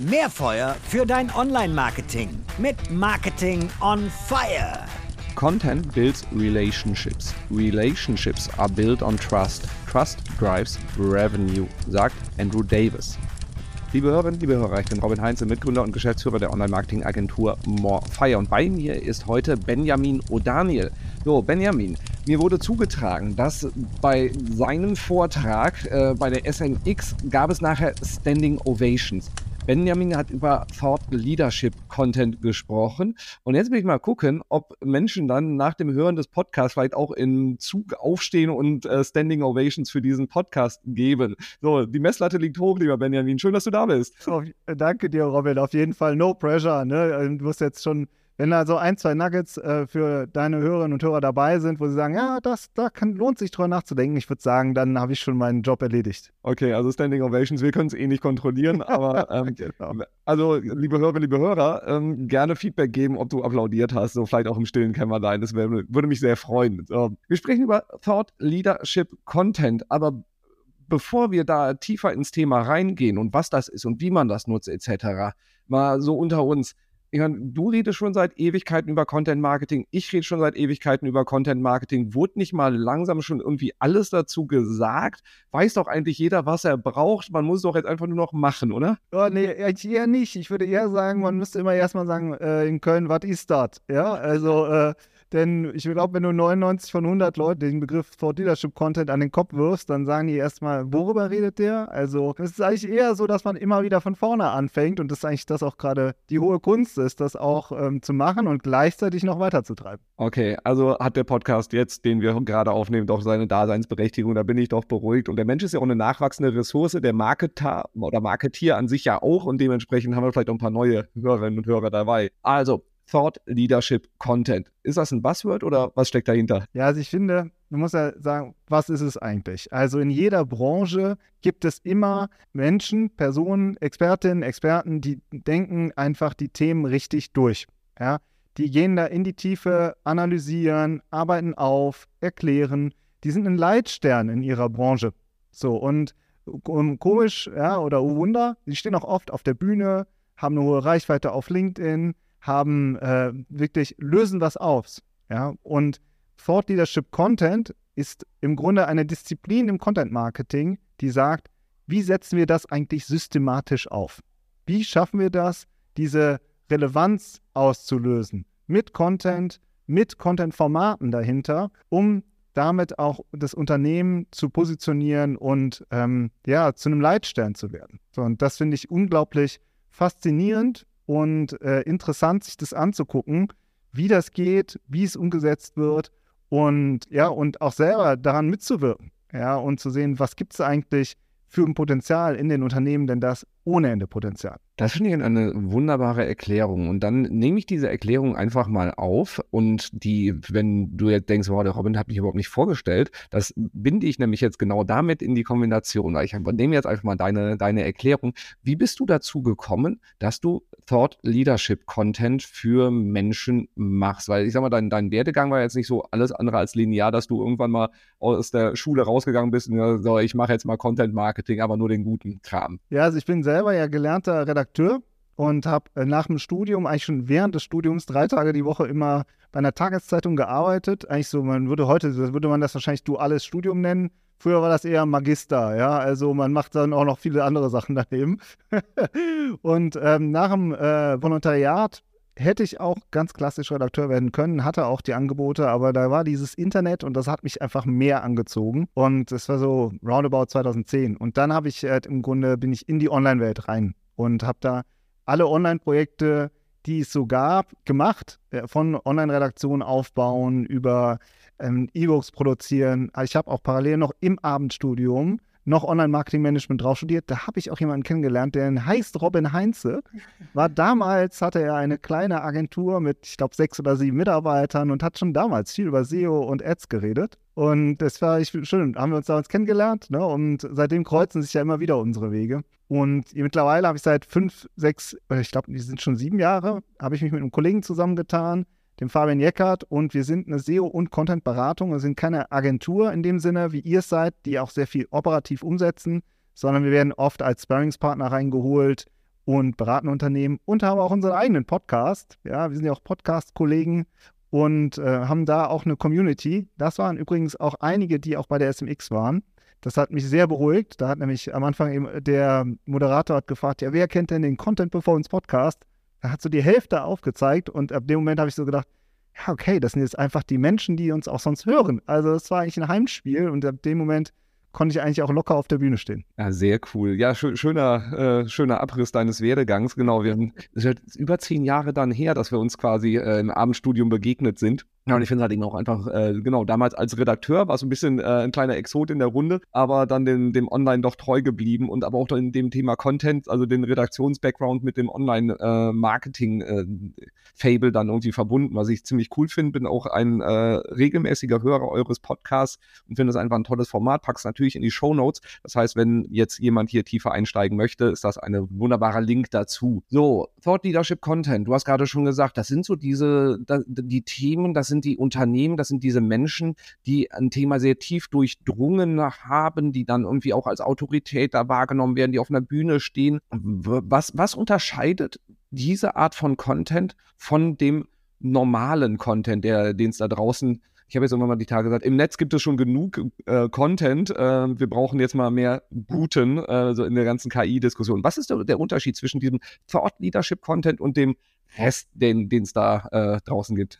Mehr Feuer für dein Online-Marketing mit Marketing on Fire. Content builds relationships. Relationships are built on trust. Trust drives revenue, sagt Andrew Davis. Liebe Hörerinnen, liebe Hörer, ich bin Robin Heinze, Mitgründer und Geschäftsführer der Online-Marketing-Agentur Morefire. Und bei mir ist heute Benjamin O'Daniel. So, Benjamin, mir wurde zugetragen, dass bei seinem Vortrag äh, bei der SNX gab es nachher Standing Ovations. Benjamin hat über Thought Leadership Content gesprochen. Und jetzt will ich mal gucken, ob Menschen dann nach dem Hören des Podcasts vielleicht auch im Zug aufstehen und äh, Standing Ovations für diesen Podcast geben. So, die Messlatte liegt hoch, lieber Benjamin. Schön, dass du da bist. Oh, danke dir, Robin. Auf jeden Fall no pressure. Ne? Du musst jetzt schon wenn da so ein, zwei Nuggets äh, für deine Hörerinnen und Hörer dabei sind, wo sie sagen, ja, das, da kann, lohnt sich drüber nachzudenken, ich würde sagen, dann habe ich schon meinen Job erledigt. Okay, also Standing Ovations, wir können es eh nicht kontrollieren, aber ähm, genau. also liebe Hörerinnen, liebe Hörer, ähm, gerne Feedback geben, ob du applaudiert hast, so vielleicht auch im stillen Kämmerlein, das wär, würde mich sehr freuen. So, wir sprechen über Thought Leadership Content, aber bevor wir da tiefer ins Thema reingehen und was das ist und wie man das nutzt etc., mal so unter uns, ich meine, du redest schon seit Ewigkeiten über Content Marketing, ich rede schon seit Ewigkeiten über Content Marketing. Wurde nicht mal langsam schon irgendwie alles dazu gesagt? Weiß doch eigentlich jeder, was er braucht. Man muss es doch jetzt einfach nur noch machen, oder? Oh, nee, eher nicht. Ich würde eher sagen, man müsste immer erstmal sagen, äh, in Köln, was ist das? Ja, also äh, denn ich glaube, wenn du 99 von 100 Leuten den Begriff Thought Leadership Content an den Kopf wirfst, dann sagen die erstmal, worüber redet der? Also es ist eigentlich eher so, dass man immer wieder von vorne anfängt und das ist eigentlich das auch gerade die hohe Kunst ist, das auch ähm, zu machen und gleichzeitig noch weiterzutreiben. Okay, also hat der Podcast jetzt, den wir gerade aufnehmen, doch seine Daseinsberechtigung. Da bin ich doch beruhigt. Und der Mensch ist ja auch eine nachwachsende Ressource, der Marketer oder Marketier an sich ja auch und dementsprechend haben wir vielleicht auch ein paar neue Hörerinnen und Hörer dabei. Also, Thought Leadership Content. Ist das ein Buzzword oder was steckt dahinter? Ja, also ich finde, man muss ja sagen, was ist es eigentlich? Also in jeder Branche gibt es immer Menschen, Personen, Expertinnen, Experten, die denken einfach die Themen richtig durch. Ja? Die gehen da in die Tiefe, analysieren, arbeiten auf, erklären. Die sind ein Leitstern in ihrer Branche. So, und komisch, ja, oder oh Wunder, die stehen auch oft auf der Bühne, haben eine hohe Reichweite auf LinkedIn, haben äh, wirklich, lösen was aus. Ja? Und Thought Leadership Content ist im Grunde eine Disziplin im Content Marketing, die sagt, wie setzen wir das eigentlich systematisch auf? Wie schaffen wir das, diese Relevanz auszulösen mit Content, mit Content-Formaten dahinter, um damit auch das Unternehmen zu positionieren und ähm, ja, zu einem Leitstern zu werden. So, und das finde ich unglaublich faszinierend und äh, interessant, sich das anzugucken, wie das geht, wie es umgesetzt wird und ja, und auch selber daran mitzuwirken. Ja, und zu sehen, was gibt es eigentlich für ein Potenzial in den Unternehmen, denn das ohne Ende Potenzial. Das finde ich eine wunderbare Erklärung. Und dann nehme ich diese Erklärung einfach mal auf und die, wenn du jetzt denkst, wow, der Robin hat mich überhaupt nicht vorgestellt, das binde ich nämlich jetzt genau damit in die Kombination. Ich nehme jetzt einfach mal deine, deine Erklärung. Wie bist du dazu gekommen, dass du Thought Leadership Content für Menschen machst? Weil ich sag mal, dein, dein Werdegang war jetzt nicht so alles andere als linear, dass du irgendwann mal aus der Schule rausgegangen bist und so, ich mache jetzt mal Content Marketing, aber nur den guten Kram. Ja, also ich bin selber ja gelernter Redakteur und habe äh, nach dem Studium, eigentlich schon während des Studiums, drei Tage die Woche immer bei einer Tageszeitung gearbeitet. Eigentlich so, man würde heute, würde man das wahrscheinlich duales Studium nennen. Früher war das eher Magister, ja. Also man macht dann auch noch viele andere Sachen daneben. und ähm, nach dem äh, Volontariat hätte ich auch ganz klassisch Redakteur werden können, hatte auch die Angebote, aber da war dieses Internet und das hat mich einfach mehr angezogen. Und das war so roundabout 2010. Und dann habe ich halt im Grunde bin ich in die Online-Welt rein und habe da alle Online-Projekte, die es so gab, gemacht. Äh, von Online-Redaktion aufbauen über ähm, E-Books produzieren. Ich habe auch parallel noch im Abendstudium noch Online-Marketing-Management drauf studiert. Da habe ich auch jemanden kennengelernt, der heißt Robin Heinze. War damals, hatte er eine kleine Agentur mit, ich glaube, sechs oder sieben Mitarbeitern und hat schon damals viel über SEO und Ads geredet. Und das war ich, schön, haben wir uns damals kennengelernt. Ne? Und seitdem kreuzen sich ja immer wieder unsere Wege. Und mittlerweile habe ich seit fünf, sechs, ich glaube, die sind schon sieben Jahre, habe ich mich mit einem Kollegen zusammengetan dem Fabian Jeckert und wir sind eine SEO- und Content-Beratung. Wir sind keine Agentur in dem Sinne, wie ihr es seid, die auch sehr viel operativ umsetzen, sondern wir werden oft als Sparringspartner reingeholt, und beraten Unternehmen und haben auch unseren eigenen Podcast. Ja, wir sind ja auch Podcast-Kollegen und äh, haben da auch eine Community. Das waren übrigens auch einige, die auch bei der SMX waren. Das hat mich sehr beruhigt. Da hat nämlich am Anfang eben der Moderator hat gefragt, ja, wer kennt denn den Content Performance Podcast? Da hat so die Hälfte aufgezeigt und ab dem Moment habe ich so gedacht, ja, okay, das sind jetzt einfach die Menschen, die uns auch sonst hören. Also es war eigentlich ein Heimspiel und ab dem Moment konnte ich eigentlich auch locker auf der Bühne stehen. Ja, sehr cool. Ja, schön, schöner, äh, schöner Abriss deines Werdegangs. Genau, wir haben es ist über zehn Jahre dann her, dass wir uns quasi äh, im Abendstudium begegnet sind. Ja, und ich finde es halt eben auch einfach, äh, genau, damals als Redakteur war es ein bisschen äh, ein kleiner Exot in der Runde, aber dann dem, dem Online doch treu geblieben und aber auch in dem Thema Content, also den Redaktions-Background mit dem Online-Marketing-Fable äh, dann irgendwie verbunden, was ich ziemlich cool finde. Bin auch ein äh, regelmäßiger Hörer eures Podcasts und finde es einfach ein tolles Format. Pack's natürlich in die Show Notes. Das heißt, wenn jetzt jemand hier tiefer einsteigen möchte, ist das ein wunderbarer Link dazu. So, Thought Leadership Content. Du hast gerade schon gesagt, das sind so diese, die Themen, das sind die Unternehmen, das sind diese Menschen, die ein Thema sehr tief durchdrungen haben, die dann irgendwie auch als Autorität da wahrgenommen werden, die auf einer Bühne stehen. Was, was unterscheidet diese Art von Content von dem normalen Content, den es da draußen ich habe jetzt irgendwann mal die Tage gesagt, im Netz gibt es schon genug äh, Content. Äh, wir brauchen jetzt mal mehr guten, äh, so in der ganzen KI-Diskussion. Was ist der, der, Unterschied zwischen diesem Thought-Leadership-Content und dem Rest, den es da äh, draußen gibt?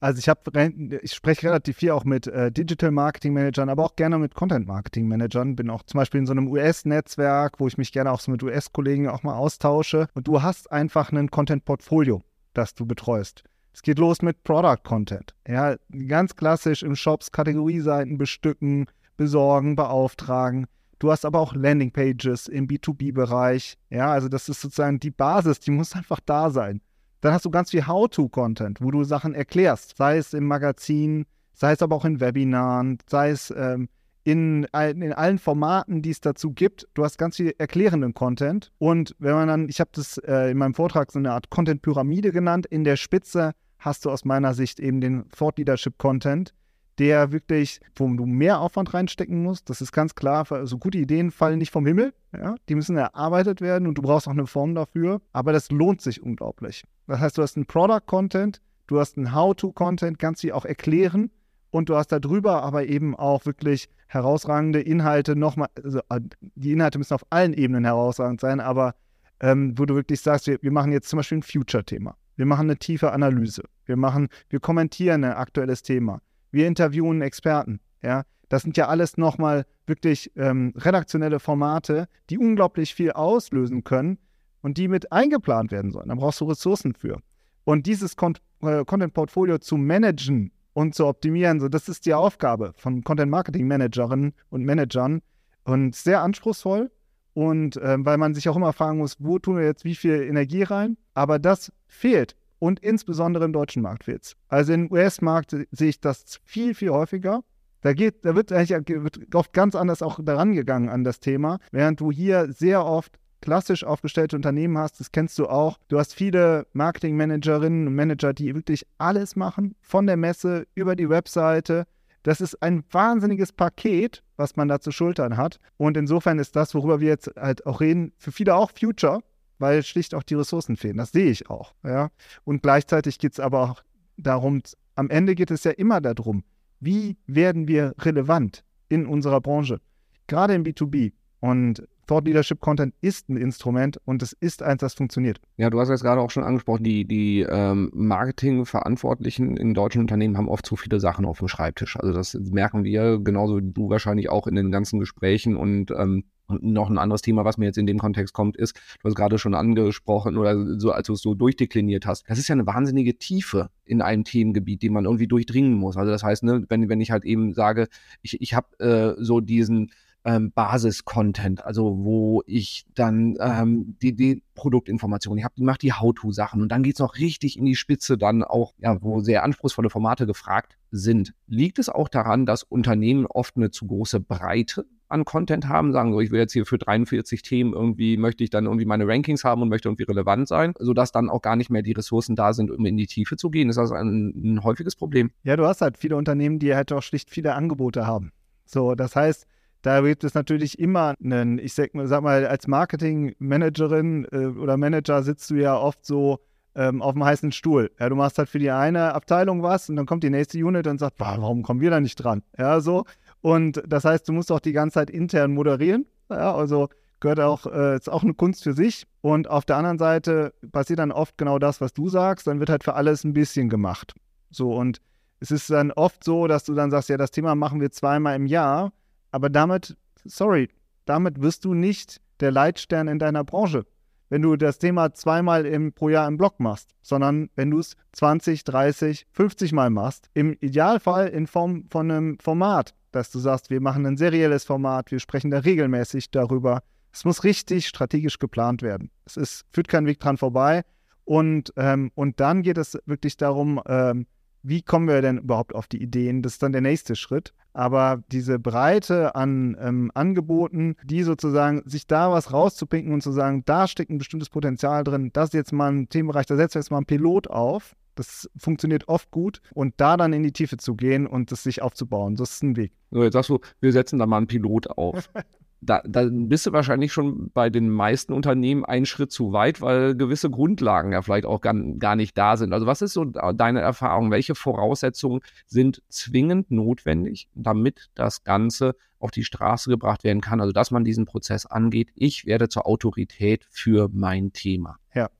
Also ich habe, ich spreche relativ viel auch mit äh, Digital Marketing Managern, aber auch gerne mit Content Marketing Managern. Bin auch zum Beispiel in so einem US-Netzwerk, wo ich mich gerne auch so mit US-Kollegen auch mal austausche. Und du hast einfach ein Content-Portfolio, das du betreust. Es geht los mit Product Content. Ja, ganz klassisch im Shops Kategorieseiten bestücken, besorgen, beauftragen. Du hast aber auch Landingpages im B2B-Bereich. Ja, also das ist sozusagen die Basis, die muss einfach da sein. Dann hast du ganz viel How-to-Content, wo du Sachen erklärst, sei es im Magazin, sei es aber auch in Webinaren, sei es ähm, in, in allen Formaten, die es dazu gibt. Du hast ganz viel erklärenden Content. Und wenn man dann, ich habe das äh, in meinem Vortrag so eine Art Content-Pyramide genannt, in der Spitze hast du aus meiner Sicht eben den Thought Leadership Content, der wirklich, wo du mehr Aufwand reinstecken musst. Das ist ganz klar. So also gute Ideen fallen nicht vom Himmel. Ja? Die müssen erarbeitet werden und du brauchst auch eine Form dafür. Aber das lohnt sich unglaublich. Das heißt, du hast einen Product-Content, du hast einen How-to-Content, kannst sie auch erklären und du hast darüber aber eben auch wirklich herausragende Inhalte nochmal. Also äh, die Inhalte müssen auf allen Ebenen herausragend sein, aber ähm, wo du wirklich sagst, wir, wir machen jetzt zum Beispiel ein Future-Thema. Wir machen eine tiefe Analyse. Wir machen, wir kommentieren ein aktuelles Thema wir interviewen Experten. Ja, das sind ja alles nochmal wirklich ähm, redaktionelle Formate, die unglaublich viel auslösen können und die mit eingeplant werden sollen. Da brauchst du Ressourcen für. Und dieses Con äh, Content-Portfolio zu managen und zu optimieren, so das ist die Aufgabe von Content-Marketing-Managerinnen und Managern und sehr anspruchsvoll. Und äh, weil man sich auch immer fragen muss, wo tun wir jetzt wie viel Energie rein? Aber das fehlt und insbesondere im deutschen Markt fehlt es. Also im US-Markt sehe ich das viel, viel häufiger. Da, geht, da wird eigentlich wird oft ganz anders auch daran gegangen an das Thema, während du hier sehr oft klassisch aufgestellte Unternehmen hast, das kennst du auch. Du hast viele Marketingmanagerinnen und Manager, die wirklich alles machen, von der Messe über die Webseite. Das ist ein wahnsinniges Paket, was man da zu schultern hat. Und insofern ist das, worüber wir jetzt halt auch reden, für viele auch Future weil schlicht auch die Ressourcen fehlen. Das sehe ich auch. Ja? Und gleichzeitig geht es aber auch darum, am Ende geht es ja immer darum, wie werden wir relevant in unserer Branche, gerade im B2B. Und Thought Leadership Content ist ein Instrument und es ist eins, das funktioniert. Ja, du hast jetzt gerade auch schon angesprochen, die, die ähm, Marketingverantwortlichen in deutschen Unternehmen haben oft zu viele Sachen auf dem Schreibtisch. Also das merken wir genauso wie du wahrscheinlich auch in den ganzen Gesprächen und ähm, und noch ein anderes Thema, was mir jetzt in dem Kontext kommt, ist, du hast gerade schon angesprochen oder so, als du es so durchdekliniert hast, das ist ja eine wahnsinnige Tiefe in einem Themengebiet, die man irgendwie durchdringen muss. Also das heißt, ne, wenn, wenn ich halt eben sage, ich, ich habe äh, so diesen ähm, Basis-Content, also wo ich dann ähm, die, die Produktinformationen, ich habe, die macht die How-To-Sachen und dann geht es noch richtig in die Spitze dann auch, ja, wo sehr anspruchsvolle Formate gefragt sind. Liegt es auch daran, dass Unternehmen oft eine zu große Breite an Content haben, sagen so, ich will jetzt hier für 43 Themen irgendwie, möchte ich dann irgendwie meine Rankings haben und möchte irgendwie relevant sein, sodass dann auch gar nicht mehr die Ressourcen da sind, um in die Tiefe zu gehen. Ist das ein, ein häufiges Problem? Ja, du hast halt viele Unternehmen, die halt auch schlicht viele Angebote haben. So, das heißt, Da gibt es natürlich immer einen, ich sag mal, sag mal als Marketingmanagerin äh, oder Manager sitzt du ja oft so ähm, auf dem heißen Stuhl. Ja, du machst halt für die eine Abteilung was und dann kommt die nächste Unit und sagt, warum kommen wir da nicht dran? Ja, so. Und das heißt, du musst auch die ganze Zeit intern moderieren. Ja, also gehört auch, äh, ist auch eine Kunst für sich. Und auf der anderen Seite passiert dann oft genau das, was du sagst. Dann wird halt für alles ein bisschen gemacht. So, und es ist dann oft so, dass du dann sagst, ja, das Thema machen wir zweimal im Jahr, aber damit, sorry, damit wirst du nicht der Leitstern in deiner Branche wenn du das Thema zweimal im, pro Jahr im Blog machst, sondern wenn du es 20, 30, 50 Mal machst. Im Idealfall in Form von einem Format, dass du sagst, wir machen ein serielles Format, wir sprechen da regelmäßig darüber. Es muss richtig strategisch geplant werden. Es ist, führt kein Weg dran vorbei. Und, ähm, und dann geht es wirklich darum, ähm, wie kommen wir denn überhaupt auf die Ideen? Das ist dann der nächste Schritt. Aber diese Breite an ähm, Angeboten, die sozusagen sich da was rauszupinken und zu sagen, da steckt ein bestimmtes Potenzial drin, das ist jetzt mal ein Themenbereich, da setzen wir jetzt mal einen Pilot auf. Das funktioniert oft gut und da dann in die Tiefe zu gehen und das sich aufzubauen, das ist ein Weg. So, jetzt sagst du, wir setzen da mal einen Pilot auf. da, da bist du wahrscheinlich schon bei den meisten Unternehmen einen Schritt zu weit, weil gewisse Grundlagen ja vielleicht auch gar, gar nicht da sind. Also was ist so deine Erfahrung? Welche Voraussetzungen sind zwingend notwendig, damit das Ganze auf die Straße gebracht werden kann? Also dass man diesen Prozess angeht. Ich werde zur Autorität für mein Thema. Ja,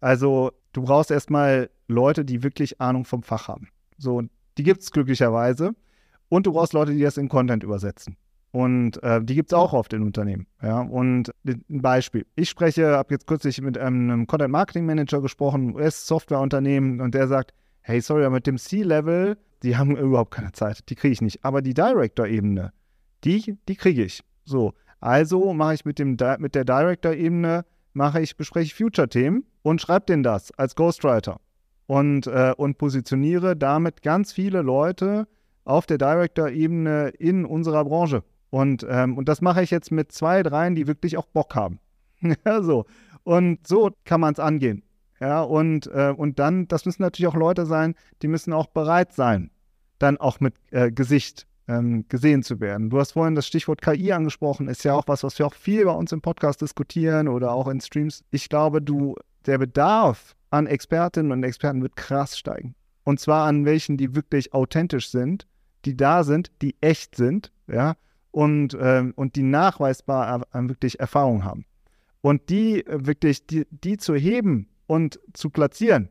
also du brauchst erstmal Leute, die wirklich Ahnung vom Fach haben. So, die gibt es glücklicherweise. Und du brauchst Leute, die das in Content übersetzen. Und äh, die gibt es auch oft in Unternehmen. Ja? Und ein Beispiel. Ich spreche, habe jetzt kürzlich mit einem Content Marketing Manager gesprochen, US-Softwareunternehmen, und der sagt, hey, sorry, aber mit dem C-Level, die haben überhaupt keine Zeit. Die kriege ich nicht. Aber die Director-Ebene, die, die kriege ich. So. Also mache ich mit, dem, mit der Director-Ebene, mache ich, bespreche Future-Themen und schreibe denen das als Ghostwriter. Und, äh, und positioniere damit ganz viele Leute auf der Director-Ebene in unserer Branche. Und, ähm, und das mache ich jetzt mit zwei, dreien, die wirklich auch Bock haben. ja, so. Und so kann man es angehen. Ja, und, äh, und dann, das müssen natürlich auch Leute sein, die müssen auch bereit sein, dann auch mit äh, Gesicht ähm, gesehen zu werden. Du hast vorhin das Stichwort KI angesprochen, ist ja auch was, was wir auch viel bei uns im Podcast diskutieren oder auch in Streams. Ich glaube, du, der Bedarf an Expertinnen und Experten wird krass steigen. Und zwar an welchen, die wirklich authentisch sind, die da sind, die echt sind, ja, und, ähm, und die nachweisbar äh, wirklich Erfahrung haben. Und die äh, wirklich, die, die zu heben und zu platzieren,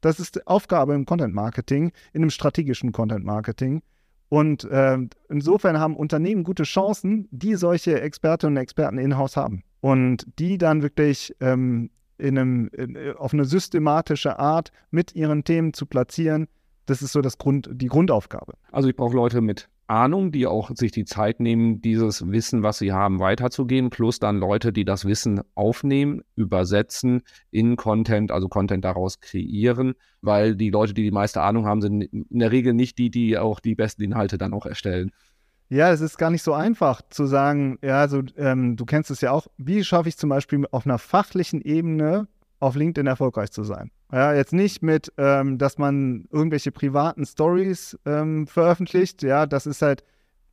das ist die Aufgabe im Content Marketing, in einem strategischen Content Marketing. Und äh, insofern haben Unternehmen gute Chancen, die solche Expertinnen und Experten in-house haben. Und die dann wirklich ähm, in einem, in, auf eine systematische Art mit ihren Themen zu platzieren. Das ist so das Grund, die Grundaufgabe. Also ich brauche Leute mit Ahnung, die auch sich die Zeit nehmen, dieses Wissen, was sie haben, weiterzugeben, plus dann Leute, die das Wissen aufnehmen, übersetzen in Content, also Content daraus kreieren, weil die Leute, die die meiste Ahnung haben, sind in der Regel nicht die, die auch die besten Inhalte dann auch erstellen. Ja, es ist gar nicht so einfach zu sagen, ja, also ähm, du kennst es ja auch, wie schaffe ich zum Beispiel auf einer fachlichen Ebene auf LinkedIn erfolgreich zu sein. Ja, jetzt nicht mit, ähm, dass man irgendwelche privaten Stories ähm, veröffentlicht. Ja, das ist halt,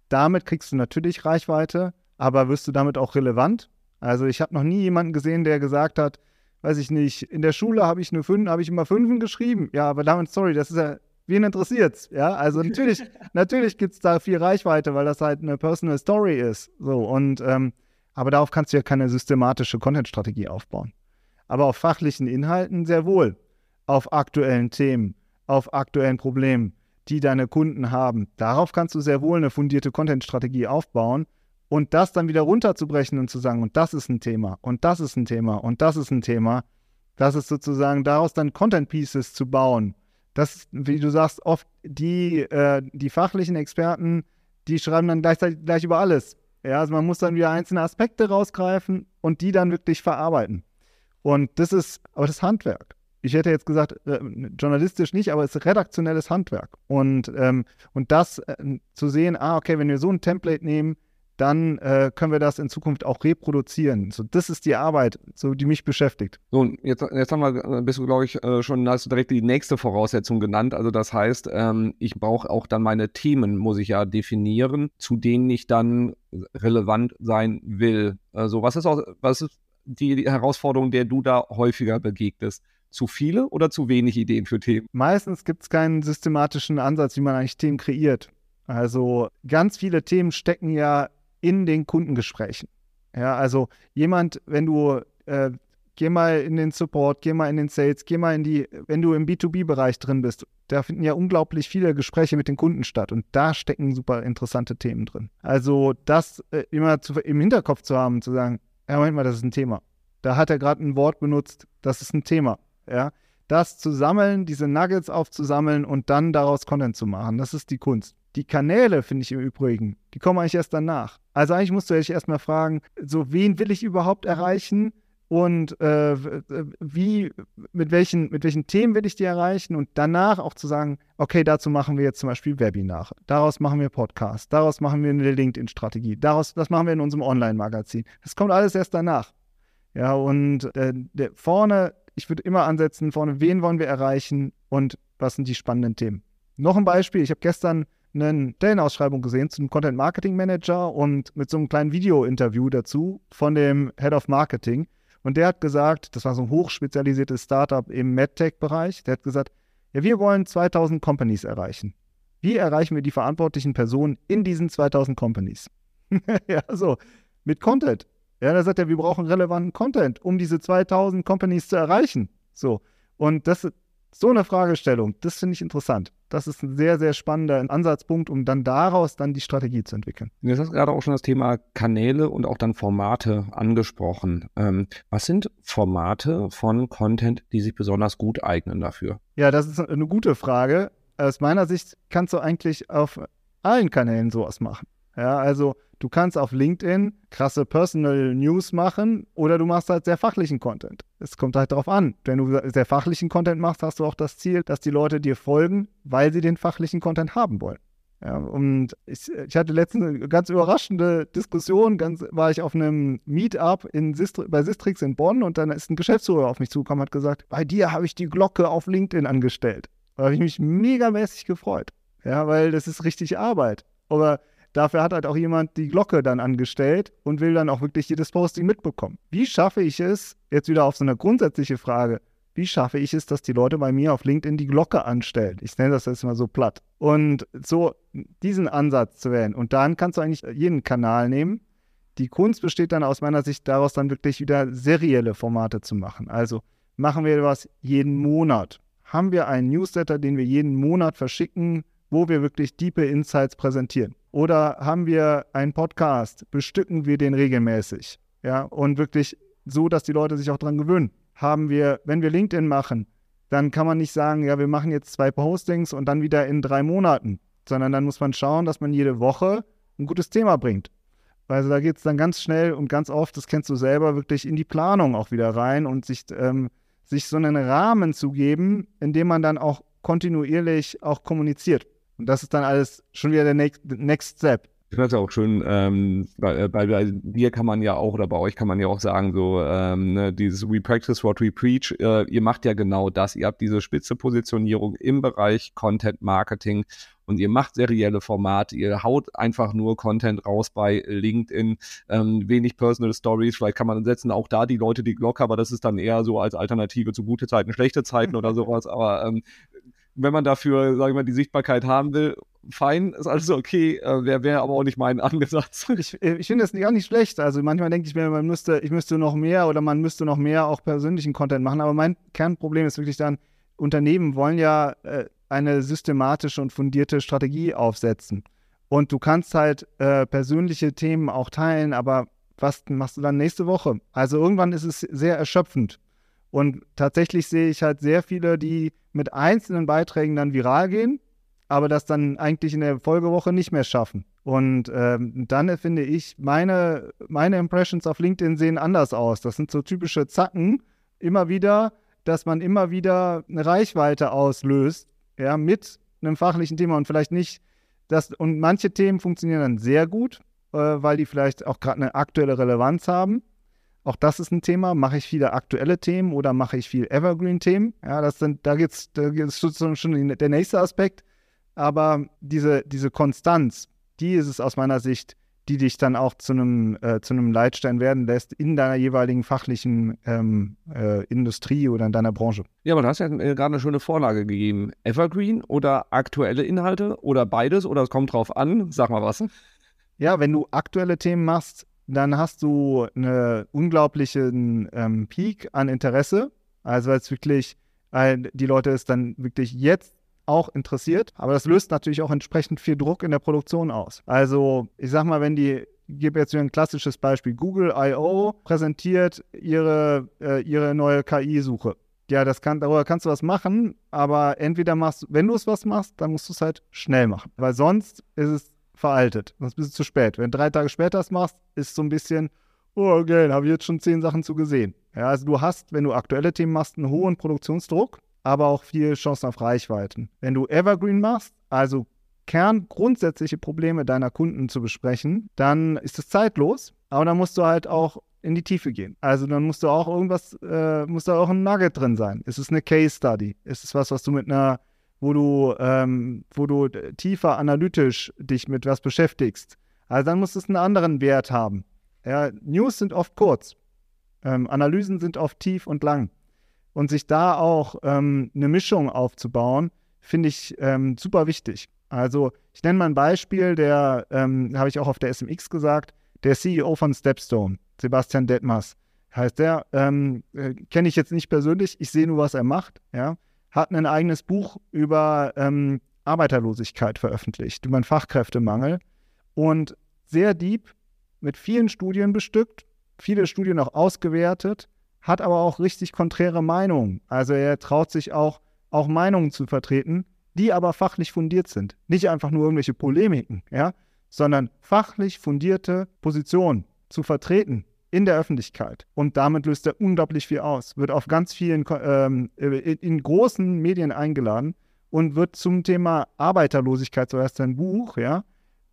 damit kriegst du natürlich Reichweite, aber wirst du damit auch relevant? Also ich habe noch nie jemanden gesehen, der gesagt hat, weiß ich nicht, in der Schule habe ich nur fünf, habe ich immer Fünfen geschrieben. Ja, aber damit, sorry, das ist ja, wen interessiert's? Ja, also natürlich, natürlich gibt es da viel Reichweite, weil das halt eine Personal Story ist. So, und ähm, aber darauf kannst du ja keine systematische Content-Strategie aufbauen aber auf fachlichen Inhalten sehr wohl, auf aktuellen Themen, auf aktuellen Problemen, die deine Kunden haben. Darauf kannst du sehr wohl eine fundierte Content-Strategie aufbauen und das dann wieder runterzubrechen und zu sagen, und das ist ein Thema, und das ist ein Thema, und das ist ein Thema. Das ist sozusagen daraus dann Content-Pieces zu bauen. Das, wie du sagst, oft die, äh, die fachlichen Experten, die schreiben dann gleichzeitig gleich über alles. Ja, also man muss dann wieder einzelne Aspekte rausgreifen und die dann wirklich verarbeiten. Und das ist aber das Handwerk. Ich hätte jetzt gesagt, äh, journalistisch nicht, aber es ist redaktionelles Handwerk. Und, ähm, und das äh, zu sehen, ah, okay, wenn wir so ein Template nehmen, dann äh, können wir das in Zukunft auch reproduzieren. So, das ist die Arbeit, so die mich beschäftigt. So, jetzt, jetzt haben wir, äh, bist du, glaube ich, äh, schon, hast du direkt die nächste Voraussetzung genannt. Also das heißt, ähm, ich brauche auch dann meine Themen, muss ich ja definieren, zu denen ich dann relevant sein will. Also was ist auch, was ist die Herausforderung, der du da häufiger begegnest? Zu viele oder zu wenig Ideen für Themen? Meistens gibt es keinen systematischen Ansatz, wie man eigentlich Themen kreiert. Also ganz viele Themen stecken ja in den Kundengesprächen. Ja, also jemand, wenn du, äh, geh mal in den Support, geh mal in den Sales, geh mal in die, wenn du im B2B-Bereich drin bist, da finden ja unglaublich viele Gespräche mit den Kunden statt und da stecken super interessante Themen drin. Also das äh, immer zu, im Hinterkopf zu haben, zu sagen, ja, Moment mal, das ist ein Thema. Da hat er gerade ein Wort benutzt, das ist ein Thema. Ja, das zu sammeln, diese Nuggets aufzusammeln und dann daraus Content zu machen, das ist die Kunst. Die Kanäle, finde ich im Übrigen, die kommen eigentlich erst danach. Also eigentlich musst du dich erstmal fragen, so wen will ich überhaupt erreichen und äh, wie, mit welchen, mit welchen Themen will ich die erreichen und danach auch zu sagen, okay, dazu machen wir jetzt zum Beispiel Webinare, daraus machen wir Podcasts, daraus machen wir eine LinkedIn-Strategie, daraus, das machen wir in unserem Online-Magazin. Das kommt alles erst danach. Ja, und äh, der, vorne, ich würde immer ansetzen, vorne, wen wollen wir erreichen und was sind die spannenden Themen. Noch ein Beispiel, ich habe gestern eine Stellenausschreibung gesehen zum Content Marketing Manager und mit so einem kleinen Video-Interview dazu von dem Head of Marketing. Und der hat gesagt, das war so ein hochspezialisiertes Startup im MedTech-Bereich, der hat gesagt, ja, wir wollen 2000 Companies erreichen. Wie erreichen wir die verantwortlichen Personen in diesen 2000 Companies? ja, so, mit Content. Ja, da sagt er, wir brauchen relevanten Content, um diese 2000 Companies zu erreichen. So. Und das, so eine Fragestellung, das finde ich interessant. Das ist ein sehr, sehr spannender Ansatzpunkt, um dann daraus dann die Strategie zu entwickeln. Jetzt hast du gerade auch schon das Thema Kanäle und auch dann Formate angesprochen. Ähm, was sind Formate von Content, die sich besonders gut eignen dafür? Ja, das ist eine gute Frage. Aus meiner Sicht kannst du eigentlich auf allen Kanälen sowas machen. Ja, also du kannst auf LinkedIn krasse Personal News machen oder du machst halt sehr fachlichen Content. Es kommt halt darauf an. Wenn du sehr fachlichen Content machst, hast du auch das Ziel, dass die Leute dir folgen, weil sie den fachlichen Content haben wollen. Ja, und ich, ich, hatte letztens eine ganz überraschende Diskussion. Ganz, war ich auf einem Meetup in Sistri bei Sistrix in Bonn und dann ist ein Geschäftsführer auf mich zugekommen und hat gesagt: Bei dir habe ich die Glocke auf LinkedIn angestellt. Da habe ich mich megamäßig gefreut. Ja, weil das ist richtig Arbeit. Aber Dafür hat halt auch jemand die Glocke dann angestellt und will dann auch wirklich jedes Posting mitbekommen. Wie schaffe ich es, jetzt wieder auf so eine grundsätzliche Frage, wie schaffe ich es, dass die Leute bei mir auf LinkedIn die Glocke anstellen? Ich nenne das jetzt mal so platt. Und so diesen Ansatz zu wählen. Und dann kannst du eigentlich jeden Kanal nehmen. Die Kunst besteht dann aus meiner Sicht daraus, dann wirklich wieder serielle Formate zu machen. Also machen wir was jeden Monat. Haben wir einen Newsletter, den wir jeden Monat verschicken, wo wir wirklich diepe Insights präsentieren? Oder haben wir einen Podcast, bestücken wir den regelmäßig? Ja, und wirklich so, dass die Leute sich auch dran gewöhnen. Haben wir, wenn wir LinkedIn machen, dann kann man nicht sagen, ja, wir machen jetzt zwei Postings und dann wieder in drei Monaten, sondern dann muss man schauen, dass man jede Woche ein gutes Thema bringt. Also da geht es dann ganz schnell und ganz oft, das kennst du selber, wirklich in die Planung auch wieder rein und sich, ähm, sich so einen Rahmen zu geben, in dem man dann auch kontinuierlich auch kommuniziert. Und das ist dann alles schon wieder der Next, Next Step. Ich finde es auch schön, ähm, bei, bei, bei, dir kann man ja auch, oder bei euch kann man ja auch sagen, so ähm, ne, dieses We practice what we preach, äh, ihr macht ja genau das. Ihr habt diese spitze Positionierung im Bereich Content Marketing und ihr macht serielle Formate, ihr haut einfach nur Content raus bei LinkedIn, ähm, wenig Personal Stories, vielleicht kann man setzen auch da die Leute die Glocke, aber das ist dann eher so als Alternative zu gute Zeiten, schlechte Zeiten oder sowas, aber ähm, wenn man dafür, sage ich mal, die Sichtbarkeit haben will, fein, ist alles okay. Äh, Wäre wär aber auch nicht mein Ansatz. Ich, ich finde das gar nicht schlecht. Also manchmal denke ich mir, man müsste, ich müsste noch mehr oder man müsste noch mehr auch persönlichen Content machen. Aber mein Kernproblem ist wirklich dann, Unternehmen wollen ja äh, eine systematische und fundierte Strategie aufsetzen. Und du kannst halt äh, persönliche Themen auch teilen, aber was machst du dann nächste Woche? Also irgendwann ist es sehr erschöpfend. Und tatsächlich sehe ich halt sehr viele, die mit einzelnen Beiträgen dann viral gehen, aber das dann eigentlich in der Folgewoche nicht mehr schaffen. Und ähm, dann finde ich, meine, meine Impressions auf LinkedIn sehen anders aus. Das sind so typische Zacken, immer wieder, dass man immer wieder eine Reichweite auslöst, ja, mit einem fachlichen Thema und vielleicht nicht das, und manche Themen funktionieren dann sehr gut äh, weil die vielleicht auch gerade eine aktuelle Relevanz haben. Auch das ist ein Thema. Mache ich viele aktuelle Themen oder mache ich viel Evergreen-Themen? Ja, das sind, da geht's, da geht's schon der nächste Aspekt. Aber diese, diese Konstanz, die ist es aus meiner Sicht, die dich dann auch zu einem, äh, zu einem Leitstein werden lässt in deiner jeweiligen fachlichen ähm, äh, Industrie oder in deiner Branche. Ja, aber du hast ja äh, gerade eine schöne Vorlage gegeben. Evergreen oder aktuelle Inhalte oder beides oder es kommt drauf an? Sag mal was. Ja, wenn du aktuelle Themen machst, dann hast du einen unglaublichen ähm, Peak an Interesse. Also es wirklich, äh, die Leute es dann wirklich jetzt auch interessiert, aber das löst natürlich auch entsprechend viel Druck in der Produktion aus. Also ich sag mal, wenn die ich gebe jetzt wieder ein klassisches Beispiel. Google I.O. präsentiert ihre, äh, ihre neue KI-Suche. Ja, das kann, darüber kannst du was machen, aber entweder machst du, wenn du es was machst, dann musst du es halt schnell machen. Weil sonst ist es veraltet. Sonst bist du zu spät. Wenn du drei Tage später es machst, ist so ein bisschen, oh, okay, habe ich jetzt schon zehn Sachen zu gesehen. Ja, also du hast, wenn du aktuelle Themen machst, einen hohen Produktionsdruck aber auch viel Chancen auf Reichweiten. Wenn du Evergreen machst, also Kern grundsätzliche Probleme deiner Kunden zu besprechen, dann ist es zeitlos, aber dann musst du halt auch in die Tiefe gehen. Also dann musst du auch irgendwas, äh, muss da auch ein Nugget drin sein. Ist es eine Case Study? Ist es was, was du mit einer, wo du, ähm, wo du tiefer analytisch dich mit was beschäftigst? Also dann muss es einen anderen Wert haben. Ja, News sind oft kurz, ähm, Analysen sind oft tief und lang und sich da auch ähm, eine Mischung aufzubauen, finde ich ähm, super wichtig. Also ich nenne mal ein Beispiel, der ähm, habe ich auch auf der SMX gesagt, der CEO von Stepstone, Sebastian Detmers, heißt der, ähm, äh, kenne ich jetzt nicht persönlich, ich sehe nur, was er macht, ja, hat ein eigenes Buch über ähm, Arbeiterlosigkeit veröffentlicht, über einen Fachkräftemangel und sehr deep, mit vielen Studien bestückt, viele Studien auch ausgewertet hat aber auch richtig konträre Meinungen. Also er traut sich auch, auch Meinungen zu vertreten, die aber fachlich fundiert sind. Nicht einfach nur irgendwelche Polemiken, ja, sondern fachlich fundierte Positionen zu vertreten in der Öffentlichkeit. Und damit löst er unglaublich viel aus. Wird auf ganz vielen, ähm, in großen Medien eingeladen und wird zum Thema Arbeiterlosigkeit, so heißt sein Buch, ja,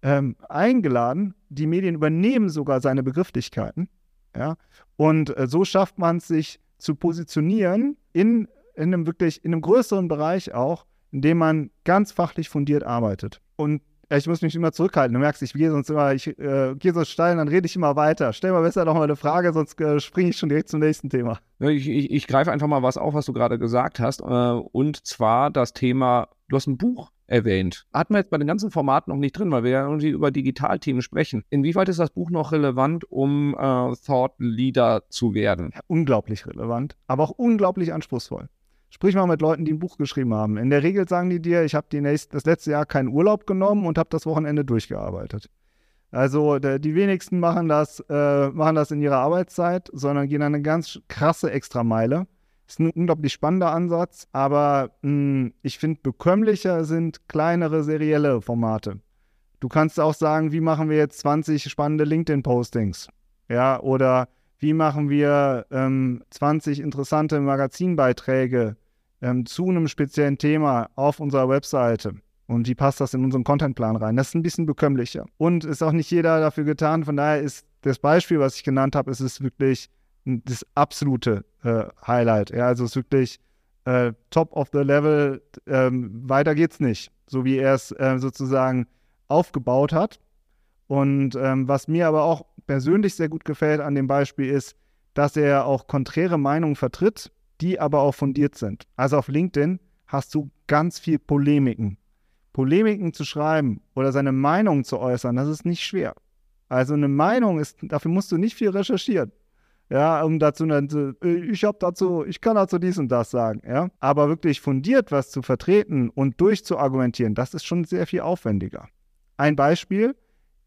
ähm, eingeladen. Die Medien übernehmen sogar seine Begrifflichkeiten ja? Und äh, so schafft man es, sich zu positionieren in, in einem wirklich, in einem größeren Bereich auch, in dem man ganz fachlich fundiert arbeitet. Und ich muss mich immer zurückhalten. Du merkst, ich gehe sonst immer, ich äh, gehe so steil, dann rede ich immer weiter. Stell mal besser noch mal eine Frage, sonst äh, springe ich schon direkt zum nächsten Thema. Ich, ich, ich greife einfach mal was auf, was du gerade gesagt hast. Äh, und zwar das Thema, du hast ein Buch erwähnt. Hatten wir jetzt bei den ganzen Formaten noch nicht drin, weil wir ja irgendwie über Digitalthemen sprechen. Inwieweit ist das Buch noch relevant, um äh, Thought Leader zu werden? Ja, unglaublich relevant, aber auch unglaublich anspruchsvoll. Sprich mal mit Leuten, die ein Buch geschrieben haben. In der Regel sagen die dir, ich habe das letzte Jahr keinen Urlaub genommen und habe das Wochenende durchgearbeitet. Also die wenigsten machen das, äh, machen das in ihrer Arbeitszeit, sondern gehen eine ganz krasse Extrameile. Ist ein unglaublich spannender Ansatz, aber mh, hm, ich finde, bekömmlicher sind kleinere serielle Formate. Du kannst auch sagen, wie machen wir jetzt 20 spannende LinkedIn-Postings? Ja, oder wie machen wir ähm, 20 interessante Magazinbeiträge ähm, zu einem speziellen Thema auf unserer Webseite? Und wie passt das in unseren Contentplan rein? Das ist ein bisschen bekömmlicher. Und ist auch nicht jeder dafür getan. Von daher ist das Beispiel, was ich genannt habe, ist es wirklich das absolute äh, Highlight. Ja, also es ist wirklich äh, top of the level. Ähm, weiter geht's nicht, so wie er es äh, sozusagen aufgebaut hat. Und ähm, was mir aber auch persönlich sehr gut gefällt an dem Beispiel ist, dass er auch konträre Meinungen vertritt, die aber auch fundiert sind. Also auf LinkedIn hast du ganz viel Polemiken. Polemiken zu schreiben oder seine Meinung zu äußern, das ist nicht schwer. Also eine Meinung ist, dafür musst du nicht viel recherchieren ja, um dazu, äh, ich habe dazu, ich kann dazu dies und das sagen, ja. Aber wirklich fundiert was zu vertreten und durchzuargumentieren, das ist schon sehr viel aufwendiger. Ein Beispiel,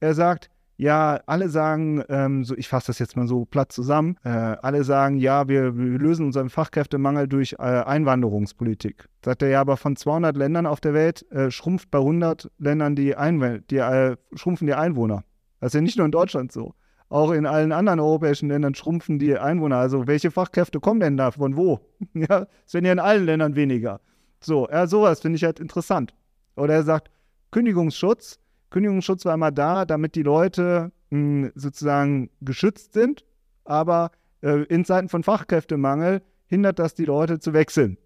er sagt, ja, alle sagen, ähm, so, ich fasse das jetzt mal so platt zusammen, äh, alle sagen, ja, wir, wir, lösen unseren Fachkräftemangel durch äh, Einwanderungspolitik. Sagt er, ja, aber von 200 Ländern auf der Welt äh, schrumpft bei 100 Ländern die, Einw die äh, schrumpfen die Einwohner. Das ist ja nicht nur in Deutschland so. Auch in allen anderen europäischen Ländern schrumpfen die Einwohner. Also welche Fachkräfte kommen denn da von wo? Ja, es werden ja in allen Ländern weniger. So, ja, sowas finde ich halt interessant. Oder er sagt, Kündigungsschutz. Kündigungsschutz war immer da, damit die Leute mh, sozusagen geschützt sind, aber äh, in Zeiten von Fachkräftemangel hindert das die Leute zu wechseln.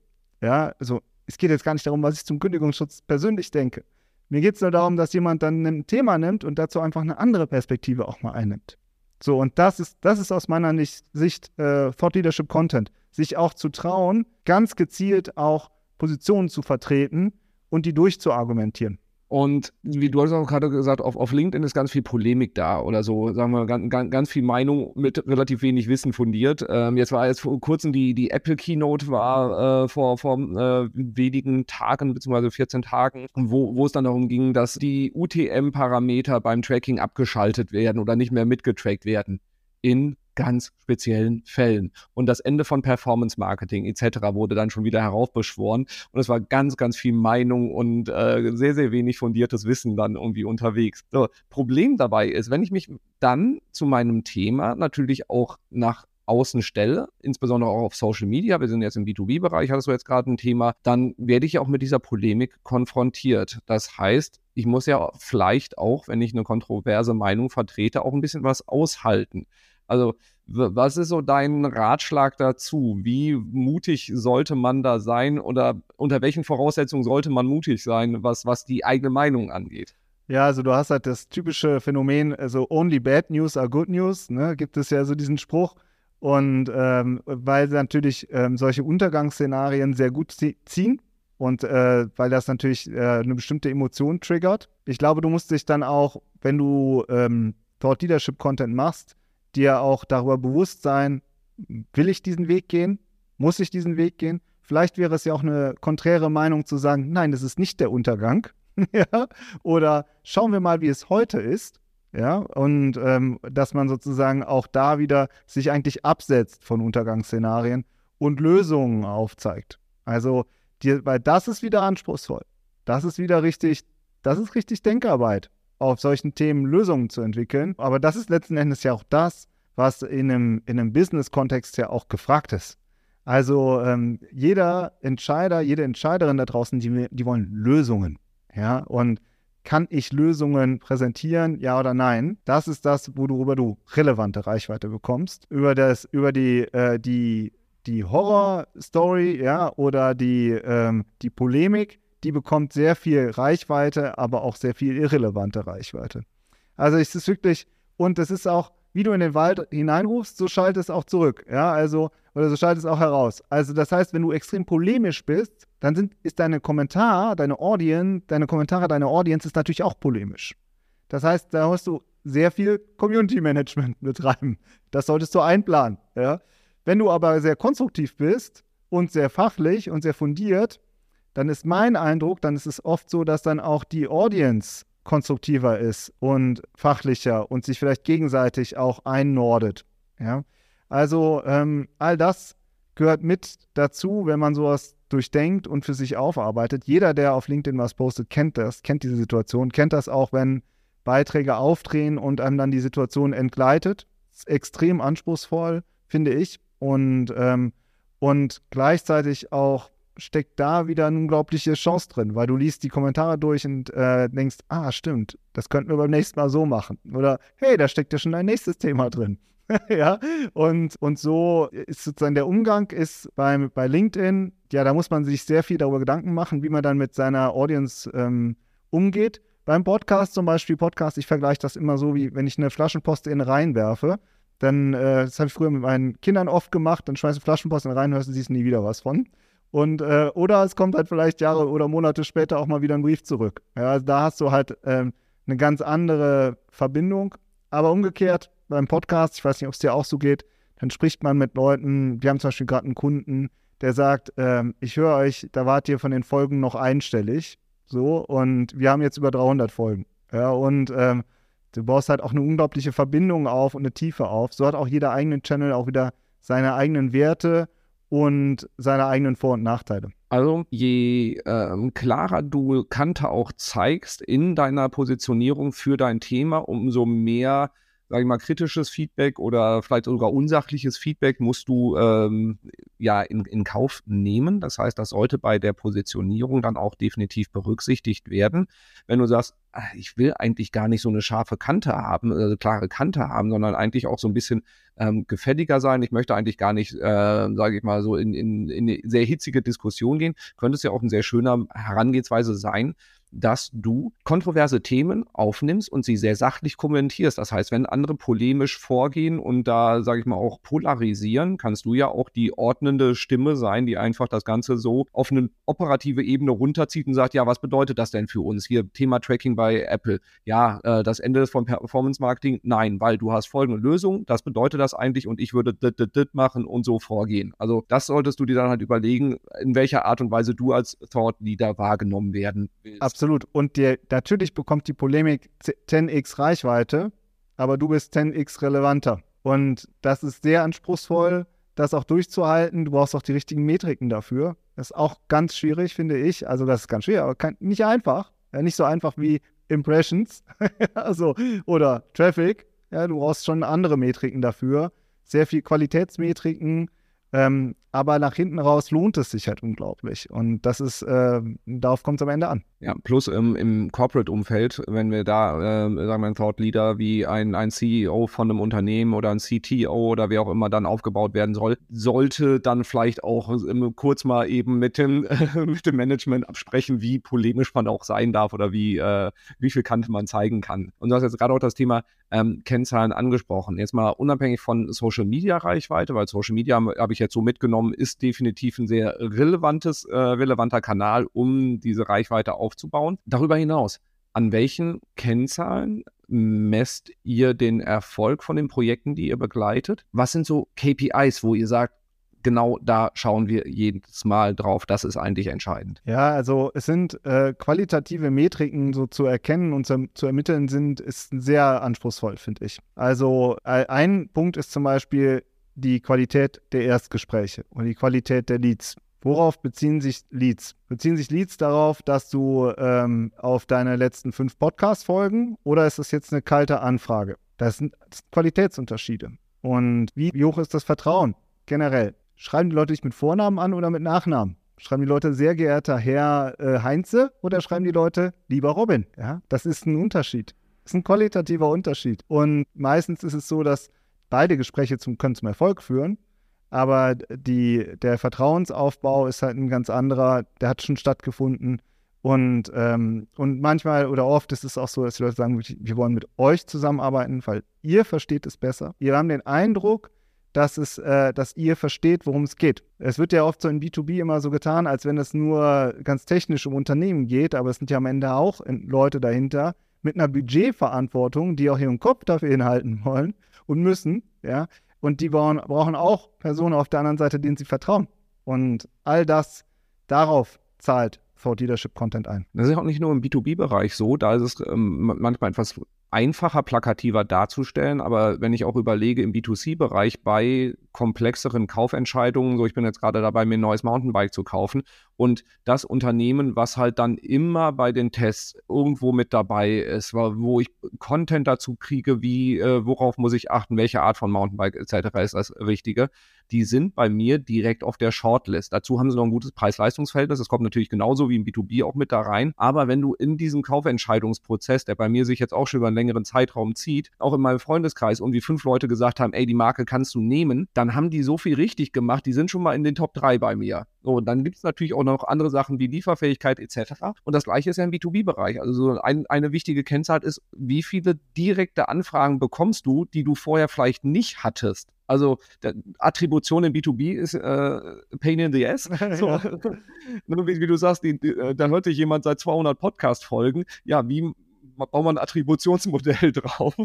Ja, also es geht jetzt gar nicht darum, was ich zum Kündigungsschutz persönlich denke. Mir geht es nur darum, dass jemand dann ein Thema nimmt und dazu einfach eine andere Perspektive auch mal einnimmt. So, und das ist, das ist aus meiner Sicht äh, Thought Leadership Content. Sich auch zu trauen, ganz gezielt auch Positionen zu vertreten und die durchzuargumentieren. Und wie du hast auch gerade gesagt, auf, auf LinkedIn ist ganz viel Polemik da oder so, sagen wir, ganz, ganz, ganz viel Meinung mit relativ wenig Wissen fundiert. Ähm, jetzt war jetzt vor kurzem die, die Apple Keynote war äh, vor, vor äh, wenigen Tagen, beziehungsweise 14 Tagen, wo, wo es dann darum ging, dass die UTM-Parameter beim Tracking abgeschaltet werden oder nicht mehr mitgetrackt werden in ganz speziellen Fällen. Und das Ende von Performance Marketing etc. wurde dann schon wieder heraufbeschworen. Und es war ganz, ganz viel Meinung und äh, sehr, sehr wenig fundiertes Wissen dann irgendwie unterwegs. So, Problem dabei ist, wenn ich mich dann zu meinem Thema natürlich auch nach außen stelle, insbesondere auch auf Social Media, wir sind jetzt im B2B-Bereich, hattest du jetzt gerade ein Thema, dann werde ich auch mit dieser Polemik konfrontiert. Das heißt, ich muss ja vielleicht auch, wenn ich eine kontroverse Meinung vertrete, auch ein bisschen was aushalten. Also, was ist so dein Ratschlag dazu? Wie mutig sollte man da sein oder unter welchen Voraussetzungen sollte man mutig sein, was, was die eigene Meinung angeht? Ja, also du hast halt das typische Phänomen, also only bad news are good news, ne? gibt es ja so diesen Spruch. Und ähm, weil natürlich ähm, solche Untergangsszenarien sehr gut ziehen und äh, weil das natürlich äh, eine bestimmte Emotion triggert. Ich glaube, du musst dich dann auch, wenn du ähm, dort Leadership-Content machst, dir auch darüber bewusst sein, will ich diesen Weg gehen? Muss ich diesen Weg gehen? Vielleicht wäre es ja auch eine konträre Meinung zu sagen, nein, das ist nicht der Untergang. ja? Oder schauen wir mal, wie es heute ist. Ja, und ähm, dass man sozusagen auch da wieder sich eigentlich absetzt von Untergangsszenarien und Lösungen aufzeigt. Also, die, weil das ist wieder anspruchsvoll. Das ist wieder richtig, das ist richtig Denkarbeit auf solchen Themen Lösungen zu entwickeln. Aber das ist letzten Endes ja auch das, was in einem, in einem Business-Kontext ja auch gefragt ist. Also ähm, jeder Entscheider, jede Entscheiderin da draußen, die, die wollen Lösungen. Ja, und kann ich Lösungen präsentieren, ja oder nein? Das ist das, worüber du relevante Reichweite bekommst. Über das, über die, äh, die, die Horror-Story, ja, oder die, ähm, die Polemik, die bekommt sehr viel Reichweite, aber auch sehr viel irrelevante Reichweite. Also es ist wirklich, und es ist auch, wie du in den Wald hineinrufst, so schaltet es auch zurück. Ja, also, oder so schaltet es auch heraus. Also, das heißt, wenn du extrem polemisch bist, dann sind, ist deine Kommentar, deine Audience, deine Kommentare, deine Audience ist natürlich auch polemisch. Das heißt, da musst du sehr viel Community Management betreiben. Das solltest du einplanen. Ja? Wenn du aber sehr konstruktiv bist und sehr fachlich und sehr fundiert, dann ist mein Eindruck, dann ist es oft so, dass dann auch die Audience konstruktiver ist und fachlicher und sich vielleicht gegenseitig auch einnordet. Ja? Also ähm, all das gehört mit dazu, wenn man sowas durchdenkt und für sich aufarbeitet. Jeder, der auf LinkedIn was postet, kennt das, kennt diese Situation, kennt das auch, wenn Beiträge aufdrehen und einem dann die Situation entgleitet. Ist extrem anspruchsvoll, finde ich. Und, ähm, und gleichzeitig auch steckt da wieder eine unglaubliche Chance drin, weil du liest die Kommentare durch und äh, denkst, ah, stimmt, das könnten wir beim nächsten Mal so machen. Oder hey, da steckt ja schon ein nächstes Thema drin. ja, und, und so ist sozusagen der Umgang ist beim, bei LinkedIn, ja, da muss man sich sehr viel darüber Gedanken machen, wie man dann mit seiner Audience ähm, umgeht. Beim Podcast zum Beispiel, Podcast, ich vergleiche das immer so, wie wenn ich eine Flaschenpost in reinwerfe. Dann, äh, das habe ich früher mit meinen Kindern oft gemacht, dann schmeißt du Flaschenpost in rein, hörst du siehst nie wieder was von. Und, äh, oder es kommt halt vielleicht Jahre oder Monate später auch mal wieder ein Brief zurück. Ja, also da hast du halt ähm, eine ganz andere Verbindung. Aber umgekehrt, beim Podcast, ich weiß nicht, ob es dir auch so geht, dann spricht man mit Leuten, wir haben zum Beispiel gerade einen Kunden, der sagt, ähm, ich höre euch, da wart ihr von den Folgen noch einstellig. So, und wir haben jetzt über 300 Folgen. Ja, und ähm, du baust halt auch eine unglaubliche Verbindung auf und eine Tiefe auf. So hat auch jeder eigene Channel auch wieder seine eigenen Werte und seine eigenen Vor- und Nachteile. Also je ähm, klarer du Kante auch zeigst in deiner Positionierung für dein Thema, umso mehr sage ich mal, kritisches Feedback oder vielleicht sogar unsachliches Feedback musst du ähm, ja in, in Kauf nehmen. Das heißt, das sollte bei der Positionierung dann auch definitiv berücksichtigt werden. Wenn du sagst, ah, ich will eigentlich gar nicht so eine scharfe Kante haben, also klare Kante haben, sondern eigentlich auch so ein bisschen ähm, gefälliger sein. Ich möchte eigentlich gar nicht, äh, sage ich mal, so in, in, in eine sehr hitzige Diskussion gehen. Könnte es ja auch ein sehr schöner Herangehensweise sein, dass du kontroverse Themen aufnimmst und sie sehr sachlich kommentierst. Das heißt, wenn andere polemisch vorgehen und da, sage ich mal, auch polarisieren, kannst du ja auch die ordnende Stimme sein, die einfach das Ganze so auf eine operative Ebene runterzieht und sagt, ja, was bedeutet das denn für uns? Hier Thema Tracking bei Apple. Ja, äh, das Ende von Performance Marketing? Nein, weil du hast folgende Lösung. Das bedeutet das eigentlich und ich würde dit, dit, dit machen und so vorgehen. Also das solltest du dir dann halt überlegen, in welcher Art und Weise du als Thought Leader wahrgenommen werden willst. Absolut Absolut. Und dir, natürlich bekommt die Polemik 10x Reichweite, aber du bist 10x relevanter. Und das ist sehr anspruchsvoll, das auch durchzuhalten. Du brauchst auch die richtigen Metriken dafür. Das ist auch ganz schwierig, finde ich. Also, das ist ganz schwierig, aber kann, nicht einfach. Ja, nicht so einfach wie Impressions also, oder Traffic. Ja, du brauchst schon andere Metriken dafür. Sehr viel Qualitätsmetriken, ähm, aber nach hinten raus lohnt es sich halt unglaublich. Und das ist, äh, darauf kommt es am Ende an. Ja, plus im, im Corporate-Umfeld, wenn wir da, äh, sagen wir, ein Thought Leader wie ein, ein CEO von einem Unternehmen oder ein CTO oder wer auch immer dann aufgebaut werden soll, sollte dann vielleicht auch ähm, kurz mal eben mit dem, äh, mit dem Management absprechen, wie polemisch man auch sein darf oder wie, äh, wie viel Kante man zeigen kann. Und du hast jetzt gerade auch das Thema ähm, Kennzahlen angesprochen. Jetzt mal unabhängig von Social Media Reichweite, weil Social Media habe ich jetzt so mitgenommen, ist definitiv ein sehr relevantes, äh, relevanter Kanal, um diese Reichweite aufzubauen. Darüber hinaus, an welchen Kennzahlen messt ihr den Erfolg von den Projekten, die ihr begleitet? Was sind so KPIs, wo ihr sagt, genau da schauen wir jedes Mal drauf. Das ist eigentlich entscheidend. Ja, also es sind äh, qualitative Metriken so zu erkennen und zu, zu ermitteln sind, ist sehr anspruchsvoll, finde ich. Also äh, ein Punkt ist zum Beispiel die Qualität der Erstgespräche und die Qualität der Leads. Worauf beziehen sich Leads? Beziehen sich Leads darauf, dass du ähm, auf deine letzten fünf Podcast-Folgen oder ist das jetzt eine kalte Anfrage? Das sind, das sind Qualitätsunterschiede. Und wie, wie hoch ist das Vertrauen generell? Schreiben die Leute dich mit Vornamen an oder mit Nachnamen? Schreiben die Leute sehr geehrter Herr äh, Heinze oder schreiben die Leute lieber Robin? Ja, das ist ein Unterschied. Das ist ein qualitativer Unterschied. Und meistens ist es so, dass beide Gespräche zum, können zum Erfolg führen, aber die, der Vertrauensaufbau ist halt ein ganz anderer, der hat schon stattgefunden. Und, ähm, und manchmal oder oft ist es auch so, dass die Leute sagen, wir wollen mit euch zusammenarbeiten, weil ihr versteht es besser. Wir haben den Eindruck, dass, es, äh, dass ihr versteht, worum es geht. Es wird ja oft so in B2B immer so getan, als wenn es nur ganz technisch um Unternehmen geht, aber es sind ja am Ende auch Leute dahinter mit einer Budgetverantwortung, die auch ihren Kopf dafür hinhalten wollen und müssen, ja. Und die brauchen, brauchen auch Personen auf der anderen Seite, denen sie vertrauen. Und all das darauf zahlt Thought Leadership Content ein. Das ist ja auch nicht nur im B2B-Bereich so, da ist es ähm, manchmal etwas einfacher, plakativer darzustellen. Aber wenn ich auch überlege, im B2C-Bereich bei komplexeren Kaufentscheidungen, so ich bin jetzt gerade dabei, mir ein neues Mountainbike zu kaufen und das Unternehmen, was halt dann immer bei den Tests irgendwo mit dabei ist, wo ich Content dazu kriege, wie, äh, worauf muss ich achten, welche Art von Mountainbike etc. ist das Richtige, die sind bei mir direkt auf der Shortlist. Dazu haben sie noch ein gutes Preis-Leistungs-Verhältnis. Das kommt natürlich genauso wie im B2B auch mit da rein. Aber wenn du in diesem Kaufentscheidungsprozess, der bei mir sich jetzt auch schon über einen längeren Zeitraum zieht, auch in meinem Freundeskreis irgendwie fünf Leute gesagt haben, ey, die Marke kannst du nehmen, dann haben die so viel richtig gemacht, die sind schon mal in den Top 3 bei mir. So, und dann gibt es natürlich auch noch andere Sachen wie Lieferfähigkeit etc. Und das gleiche ist ja im B2B-Bereich. Also so ein, eine wichtige Kennzahl ist, wie viele direkte Anfragen bekommst du, die du vorher vielleicht nicht hattest. Also Attribution im B2B ist äh, Pain in the Ass. So. Ne, wie, wie, du sagst, die, die, äh, da hörte jemand seit 200 Podcast-Folgen. Ja, wie bauen wir ein Attributionsmodell drauf.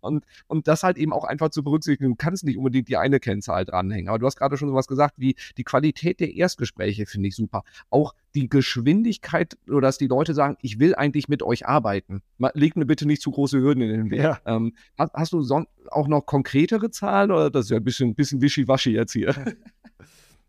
Und, und das halt eben auch einfach zu berücksichtigen. Du kannst nicht unbedingt die eine Kennzahl dranhängen. Aber du hast gerade schon sowas gesagt, wie die Qualität der Erstgespräche finde ich super. Auch die Geschwindigkeit, oder dass die Leute sagen, ich will eigentlich mit euch arbeiten. Legt mir bitte nicht zu große Hürden in den Weg. Ja. Ähm, hast, hast, du auch noch konkretere Zahlen oder das ist ja ein bisschen, bisschen wischiwaschi jetzt hier?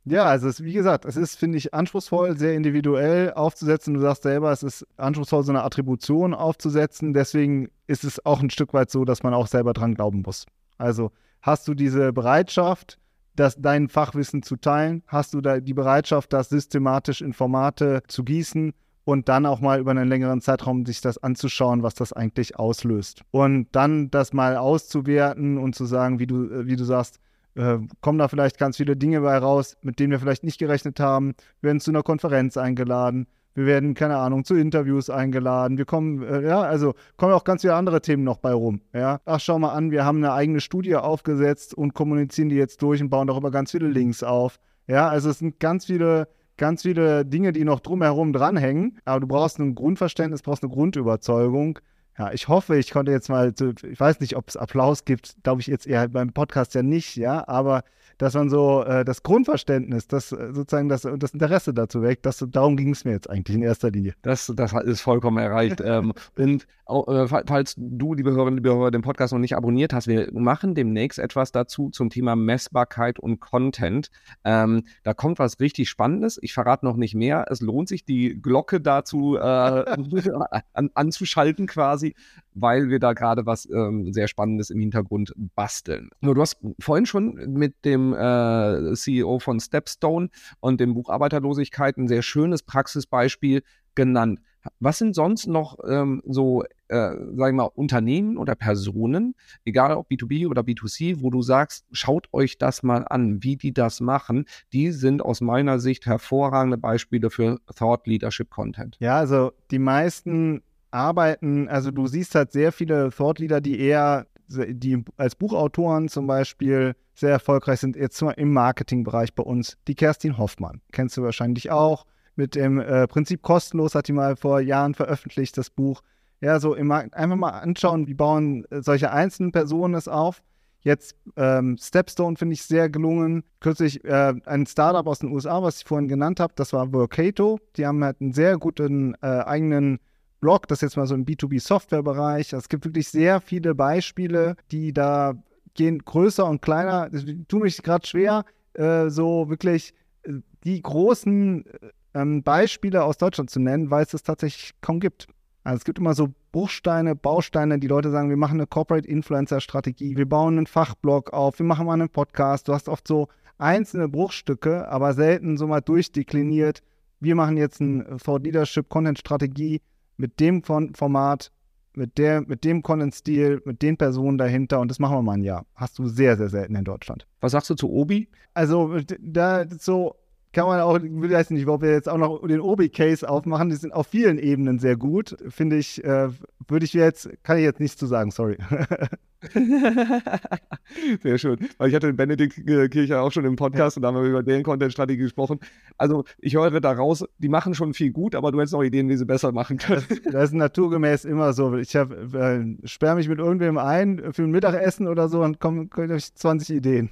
Ja, also es, wie gesagt, es ist, finde ich, anspruchsvoll, sehr individuell aufzusetzen. Du sagst selber, es ist anspruchsvoll, so eine Attribution aufzusetzen. Deswegen ist es auch ein Stück weit so, dass man auch selber dran glauben muss. Also hast du diese Bereitschaft, das, dein Fachwissen zu teilen? Hast du da die Bereitschaft, das systematisch in Formate zu gießen? und dann auch mal über einen längeren Zeitraum sich das anzuschauen, was das eigentlich auslöst. Und dann das mal auszuwerten und zu sagen, wie du, wie du sagst, äh, kommen da vielleicht ganz viele Dinge bei raus, mit denen wir vielleicht nicht gerechnet haben. Wir werden zu einer Konferenz eingeladen. Wir werden, keine Ahnung, zu Interviews eingeladen. Wir kommen, äh, ja, also kommen auch ganz viele andere Themen noch bei rum. Ja, ach, schau mal an, wir haben eine eigene Studie aufgesetzt und kommunizieren die jetzt durch und bauen darüber ganz viele Links auf. Ja, also es sind ganz viele ganz viele Dinge, die noch drumherum dranhängen. Aber du brauchst ein Grundverständnis, brauchst eine Grundüberzeugung. Ja, ich hoffe, ich konnte jetzt mal, ich weiß nicht, ob es Applaus gibt, glaube ich jetzt eher beim Podcast ja nicht, ja, aber dass man so äh, das Grundverständnis, das äh, sozusagen das, das Interesse dazu weckt, das, darum ging es mir jetzt eigentlich in erster Linie. Das, das ist vollkommen erreicht. ähm, und äh, falls du, liebe Hörerinnen, liebe Hörer, den Podcast noch nicht abonniert hast, wir machen demnächst etwas dazu zum Thema Messbarkeit und Content. Ähm, da kommt was richtig Spannendes. Ich verrate noch nicht mehr. Es lohnt sich, die Glocke dazu äh, an, anzuschalten quasi, weil wir da gerade was ähm, sehr Spannendes im Hintergrund basteln. Nur du hast vorhin schon mit dem äh, CEO von Stepstone und dem Buch Arbeiterlosigkeit ein sehr schönes Praxisbeispiel genannt. Was sind sonst noch ähm, so, äh, sag ich mal, Unternehmen oder Personen, egal ob B2B oder B2C, wo du sagst, schaut euch das mal an, wie die das machen. Die sind aus meiner Sicht hervorragende Beispiele für Thought Leadership Content. Ja, also die meisten arbeiten, also du siehst halt sehr viele Thought Leader, die eher, die als Buchautoren zum Beispiel sehr erfolgreich sind, jetzt im Marketingbereich bei uns. Die Kerstin Hoffmann, kennst du wahrscheinlich auch mit dem äh, Prinzip kostenlos, hat die mal vor Jahren veröffentlicht, das Buch. Ja, so im Markt einfach mal anschauen, wie bauen äh, solche einzelnen Personen es auf. Jetzt ähm, Stepstone finde ich sehr gelungen. Kürzlich äh, ein Startup aus den USA, was ich vorhin genannt habe, das war Workato. Die haben halt einen sehr guten äh, eigenen Blog, das ist jetzt mal so im B2B-Software-Bereich. Es gibt wirklich sehr viele Beispiele, die da gehen größer und kleiner. Ich tue mich gerade schwer, äh, so wirklich äh, die großen ähm, Beispiele aus Deutschland zu nennen, weil es das tatsächlich kaum gibt. Also es gibt immer so Bruchsteine, Bausteine, die Leute sagen, wir machen eine Corporate Influencer Strategie, wir bauen einen Fachblog auf, wir machen mal einen Podcast. Du hast oft so einzelne Bruchstücke, aber selten so mal durchdekliniert. Wir machen jetzt eine Thought Leadership Content Strategie mit dem Format, mit, der, mit dem Content-Stil, mit den Personen dahinter und das machen wir mal ein Jahr. Hast du sehr, sehr selten in Deutschland. Was sagst du zu Obi? Also, da so kann man auch, ich weiß nicht, ob wir jetzt auch noch den Obi-Case aufmachen, die sind auf vielen Ebenen sehr gut. Finde ich, äh, würde ich jetzt, kann ich jetzt nichts zu sagen, sorry. Sehr schön. Weil ich hatte den Benedikt Kircher auch schon im Podcast und da haben wir über deren Content-Strategie gesprochen. Also ich höre da raus, die machen schon viel gut, aber du hättest noch Ideen, wie sie besser machen können. Das, das ist naturgemäß immer so. Ich hab, äh, sperre mich mit irgendwem ein für ein Mittagessen oder so und komme durch 20 Ideen.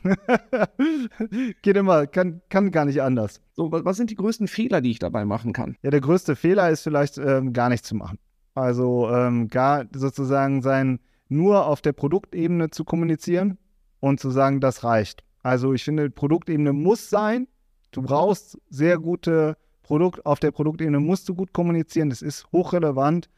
Geht immer, kann, kann gar nicht anders. So, was sind die größten Fehler, die ich dabei machen kann? Ja, der größte Fehler ist vielleicht ähm, gar nichts zu machen. Also ähm, gar sozusagen sein nur auf der Produktebene zu kommunizieren und zu sagen, das reicht. Also ich finde, Produktebene muss sein. Du brauchst sehr gute Produkt, auf der Produktebene musst du gut kommunizieren, das ist hochrelevant,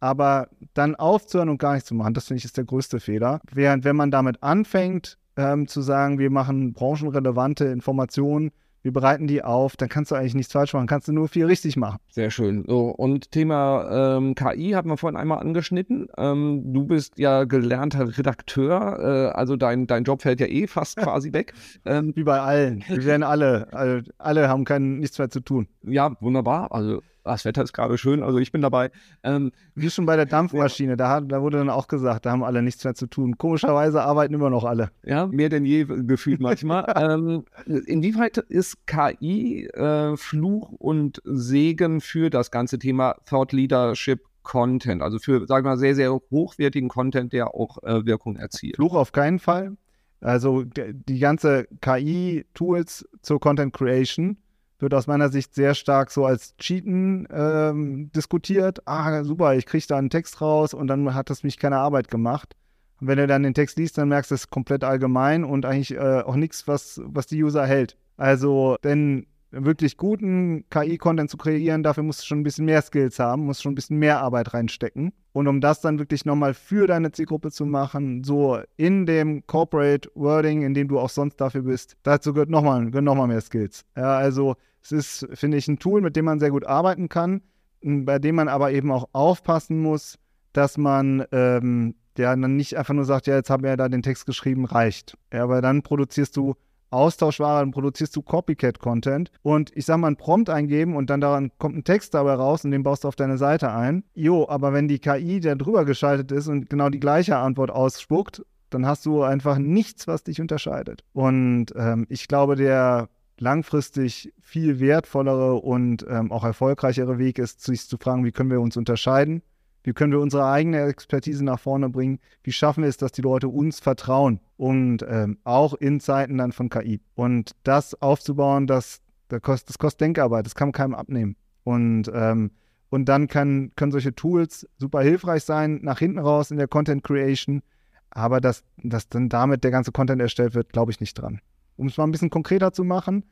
aber dann aufzuhören und gar nichts zu machen, das finde ich ist der größte Fehler. Während wenn man damit anfängt, ähm, zu sagen, wir machen branchenrelevante Informationen, wir bereiten die auf, dann kannst du eigentlich nichts falsch machen, kannst du nur viel richtig machen. Sehr schön. So, und Thema ähm, KI haben wir vorhin einmal angeschnitten. Ähm, du bist ja gelernter Redakteur, äh, also dein, dein Job fällt ja eh fast quasi weg. Ähm, Wie bei allen. Wir werden alle, alle, alle haben kein, nichts mehr zu tun. Ja, wunderbar. Also das Wetter ist gerade schön, also ich bin dabei. Ähm, Wie schon bei der Dampfmaschine, da, da wurde dann auch gesagt, da haben alle nichts mehr zu tun. Komischerweise arbeiten immer noch alle. Ja, mehr denn je gefühlt manchmal. ähm, inwieweit ist KI äh, Fluch und Segen für das ganze Thema Thought Leadership Content, also für, sagen wir mal, sehr, sehr hochwertigen Content, der auch äh, Wirkung erzielt. Fluch auf keinen Fall. Also die ganze KI-Tools zur Content Creation wird aus meiner Sicht sehr stark so als Cheaten ähm, diskutiert. Ah, super, ich kriege da einen Text raus und dann hat das mich keine Arbeit gemacht. Und wenn du dann den Text liest, dann merkst du es komplett allgemein und eigentlich äh, auch nichts, was, was die User hält. Also, denn wirklich guten KI-Content zu kreieren, dafür musst du schon ein bisschen mehr Skills haben, musst schon ein bisschen mehr Arbeit reinstecken. Und um das dann wirklich nochmal für deine Zielgruppe zu machen, so in dem Corporate Wording, in dem du auch sonst dafür bist, dazu gehört nochmal noch mehr Skills. Ja, also es ist, finde ich, ein Tool, mit dem man sehr gut arbeiten kann, bei dem man aber eben auch aufpassen muss, dass man ähm, ja dann nicht einfach nur sagt, ja, jetzt haben wir ja da den Text geschrieben, reicht. Ja, weil dann produzierst du Austauschware, dann produzierst du Copycat-Content und ich sag mal, ein Prompt eingeben und dann daran kommt ein Text dabei raus und den baust du auf deine Seite ein. Jo, aber wenn die KI, der drüber geschaltet ist und genau die gleiche Antwort ausspuckt, dann hast du einfach nichts, was dich unterscheidet. Und ähm, ich glaube, der langfristig viel wertvollere und ähm, auch erfolgreichere Weg ist, sich zu fragen, wie können wir uns unterscheiden wie können wir unsere eigene Expertise nach vorne bringen? Wie schaffen wir es, dass die Leute uns vertrauen? Und ähm, auch in Zeiten dann von KI. Und das aufzubauen, das, das, kostet, das kostet Denkarbeit, das kann man keinem abnehmen. Und, ähm, und dann kann, können solche Tools super hilfreich sein, nach hinten raus in der Content Creation. Aber dass, dass dann damit der ganze Content erstellt wird, glaube ich nicht dran. Um es mal ein bisschen konkreter zu machen,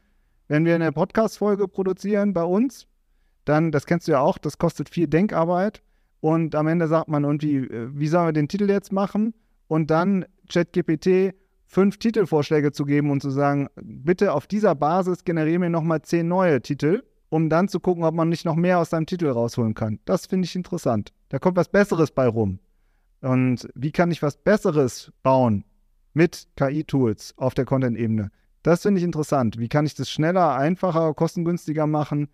wenn wir eine Podcast-Folge produzieren bei uns, dann, das kennst du ja auch, das kostet viel Denkarbeit und am Ende sagt man irgendwie, äh, wie sollen wir den Titel jetzt machen? Und dann ChatGPT fünf Titelvorschläge zu geben und zu sagen, bitte auf dieser Basis generiere mir nochmal zehn neue Titel, um dann zu gucken, ob man nicht noch mehr aus seinem Titel rausholen kann. Das finde ich interessant. Da kommt was Besseres bei rum. Und wie kann ich was Besseres bauen mit KI-Tools auf der Content-Ebene? Das finde ich interessant. Wie kann ich das schneller, einfacher, kostengünstiger machen?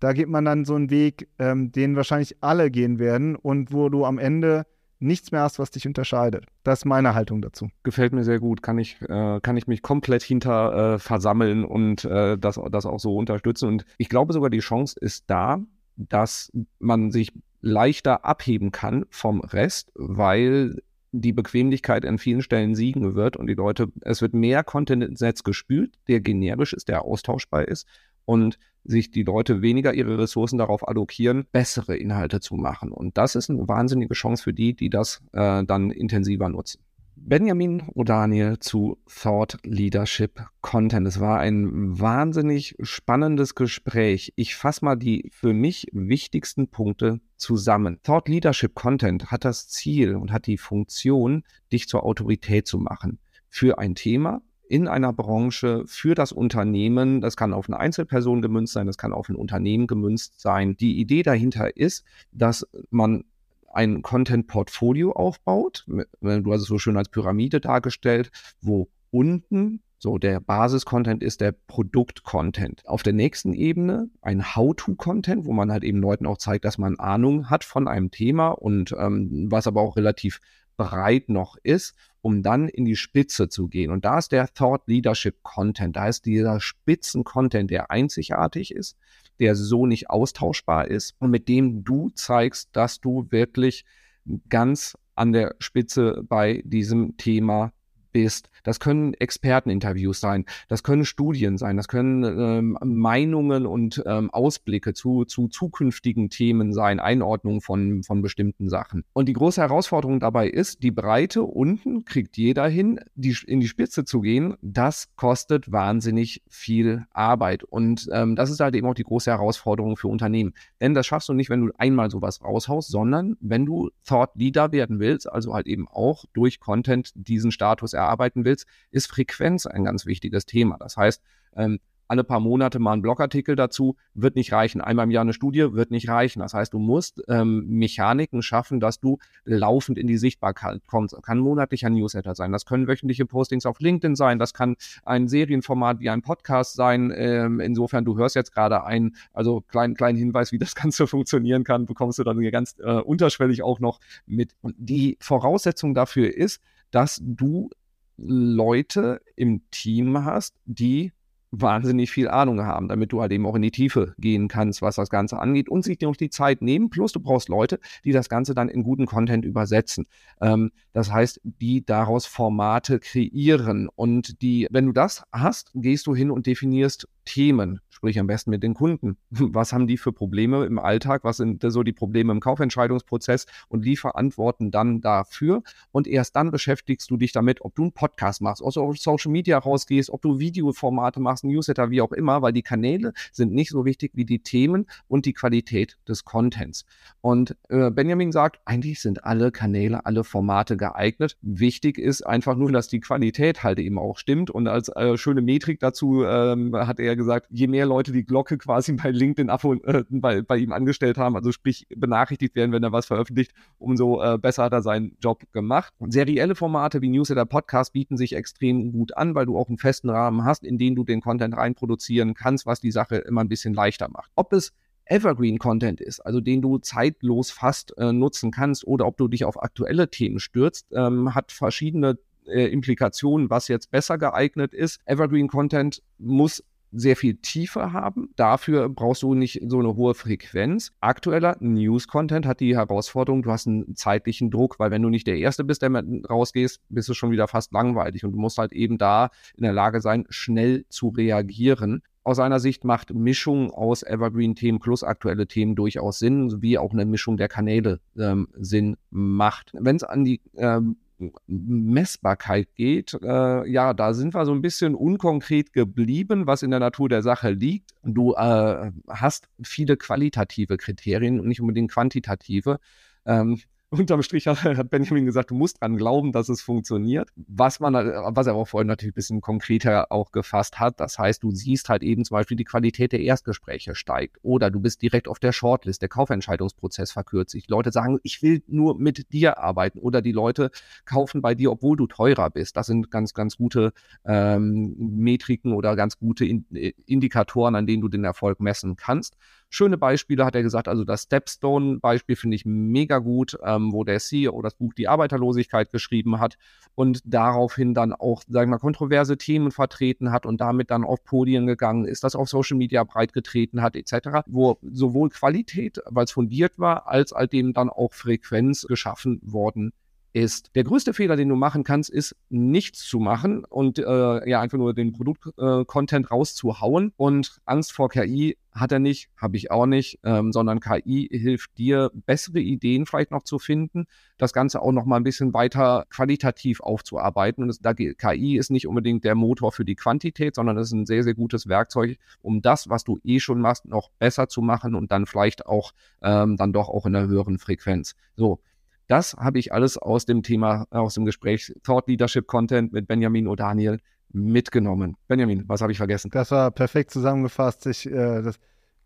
Da geht man dann so einen Weg, ähm, den wahrscheinlich alle gehen werden und wo du am Ende nichts mehr hast, was dich unterscheidet. Das ist meine Haltung dazu. Gefällt mir sehr gut. Kann ich, äh, kann ich mich komplett hinter äh, versammeln und äh, das, das auch so unterstützen. Und ich glaube sogar, die Chance ist da, dass man sich leichter abheben kann vom Rest, weil die Bequemlichkeit an vielen Stellen siegen wird und die Leute, es wird mehr Content ins Netz gespült, der generisch ist, der austauschbar ist und sich die Leute weniger ihre Ressourcen darauf allokieren, bessere Inhalte zu machen. Und das ist eine wahnsinnige Chance für die, die das äh, dann intensiver nutzen. Benjamin O'Daniel zu Thought Leadership Content. Es war ein wahnsinnig spannendes Gespräch. Ich fasse mal die für mich wichtigsten Punkte zusammen. Thought Leadership Content hat das Ziel und hat die Funktion, dich zur Autorität zu machen für ein Thema, in einer Branche für das Unternehmen. Das kann auf eine Einzelperson gemünzt sein, das kann auf ein Unternehmen gemünzt sein. Die Idee dahinter ist, dass man ein Content-Portfolio aufbaut. Du hast es so schön als Pyramide dargestellt, wo unten so der Basis-Content ist der Produkt-Content. Auf der nächsten Ebene ein How-to-Content, wo man halt eben Leuten auch zeigt, dass man Ahnung hat von einem Thema und ähm, was aber auch relativ breit noch ist, um dann in die Spitze zu gehen. Und da ist der Thought Leadership Content, da ist dieser Spitzen-Content, der einzigartig ist, der so nicht austauschbar ist und mit dem du zeigst, dass du wirklich ganz an der Spitze bei diesem Thema bist. Das können Experteninterviews sein, das können Studien sein, das können ähm, Meinungen und ähm, Ausblicke zu, zu zukünftigen Themen sein, Einordnungen von, von bestimmten Sachen. Und die große Herausforderung dabei ist, die Breite unten kriegt jeder hin, die, in die Spitze zu gehen. Das kostet wahnsinnig viel Arbeit. Und ähm, das ist halt eben auch die große Herausforderung für Unternehmen. Denn das schaffst du nicht, wenn du einmal sowas raushaust, sondern wenn du Thought Leader werden willst, also halt eben auch durch Content diesen Status erarbeiten willst, ist Frequenz ein ganz wichtiges Thema. Das heißt, ähm, alle paar Monate mal ein Blogartikel dazu, wird nicht reichen. Einmal im Jahr eine Studie wird nicht reichen. Das heißt, du musst ähm, Mechaniken schaffen, dass du laufend in die Sichtbarkeit kommst. Kann monatlicher Newsletter sein, das können wöchentliche Postings auf LinkedIn sein, das kann ein Serienformat wie ein Podcast sein. Ähm, insofern, du hörst jetzt gerade ein, also kleinen kleinen Hinweis, wie das Ganze funktionieren kann, bekommst du dann hier ganz äh, unterschwellig auch noch mit. Und die Voraussetzung dafür ist, dass du Leute im Team hast, die wahnsinnig viel Ahnung haben, damit du halt eben auch in die Tiefe gehen kannst, was das Ganze angeht und sich noch die Zeit nehmen. Plus du brauchst Leute, die das Ganze dann in guten Content übersetzen. Ähm, das heißt, die daraus Formate kreieren und die, wenn du das hast, gehst du hin und definierst Themen, sprich am besten mit den Kunden. Was haben die für Probleme im Alltag? Was sind so die Probleme im Kaufentscheidungsprozess? Und liefer Antworten dann dafür. Und erst dann beschäftigst du dich damit, ob du einen Podcast machst, ob du auf Social Media rausgehst, ob du Videoformate machst, Newsletter, wie auch immer, weil die Kanäle sind nicht so wichtig wie die Themen und die Qualität des Contents. Und äh, Benjamin sagt, eigentlich sind alle Kanäle, alle Formate geeignet. Wichtig ist einfach nur, dass die Qualität halt eben auch stimmt. Und als äh, schöne Metrik dazu ähm, hat er gesagt, je mehr Leute die Glocke quasi bei LinkedIn ab und, äh, bei, bei ihm angestellt haben, also sprich benachrichtigt werden, wenn er was veröffentlicht, umso äh, besser hat er seinen Job gemacht. Serielle Formate wie Newsletter, Podcast bieten sich extrem gut an, weil du auch einen festen Rahmen hast, in den du den Content reinproduzieren kannst, was die Sache immer ein bisschen leichter macht. Ob es Evergreen Content ist, also den du zeitlos fast äh, nutzen kannst, oder ob du dich auf aktuelle Themen stürzt, ähm, hat verschiedene äh, Implikationen, was jetzt besser geeignet ist. Evergreen Content muss sehr viel Tiefe haben. Dafür brauchst du nicht so eine hohe Frequenz. Aktueller News-Content hat die Herausforderung, du hast einen zeitlichen Druck, weil wenn du nicht der Erste bist, der rausgehst, bist du schon wieder fast langweilig und du musst halt eben da in der Lage sein, schnell zu reagieren. Aus seiner Sicht macht Mischung aus Evergreen-Themen plus aktuelle Themen durchaus Sinn, wie auch eine Mischung der Kanäle ähm, Sinn macht. Wenn es an die ähm, Messbarkeit geht, äh, ja, da sind wir so ein bisschen unkonkret geblieben, was in der Natur der Sache liegt. Du äh, hast viele qualitative Kriterien und nicht unbedingt quantitative. Ähm, unterm Strich hat, Benjamin gesagt, du musst dran glauben, dass es funktioniert. Was man, was er auch vorhin natürlich ein bisschen konkreter auch gefasst hat. Das heißt, du siehst halt eben zum Beispiel die Qualität der Erstgespräche steigt oder du bist direkt auf der Shortlist, der Kaufentscheidungsprozess verkürzt sich. Leute sagen, ich will nur mit dir arbeiten oder die Leute kaufen bei dir, obwohl du teurer bist. Das sind ganz, ganz gute ähm, Metriken oder ganz gute Indikatoren, an denen du den Erfolg messen kannst. Schöne Beispiele hat er gesagt, also das Stepstone-Beispiel finde ich mega gut, ähm, wo der CEO das Buch Die Arbeiterlosigkeit geschrieben hat und daraufhin dann auch, sagen wir mal, kontroverse Themen vertreten hat und damit dann auf Podien gegangen ist, das auf Social Media breitgetreten hat, etc., wo sowohl Qualität, weil es fundiert war, als halt eben dann auch Frequenz geschaffen worden ist. Der größte Fehler, den du machen kannst, ist nichts zu machen und äh, ja einfach nur den Produkt-Content äh, rauszuhauen. Und Angst vor KI hat er nicht, habe ich auch nicht, ähm, sondern KI hilft dir, bessere Ideen vielleicht noch zu finden, das Ganze auch noch mal ein bisschen weiter qualitativ aufzuarbeiten. Und es, da, KI ist nicht unbedingt der Motor für die Quantität, sondern es ist ein sehr, sehr gutes Werkzeug, um das, was du eh schon machst, noch besser zu machen und dann vielleicht auch ähm, dann doch auch in einer höheren Frequenz. So, das habe ich alles aus dem Thema, aus dem Gespräch Thought Leadership Content mit Benjamin O'Daniel mitgenommen. Benjamin, was habe ich vergessen? Das war perfekt zusammengefasst. Ich, äh, das,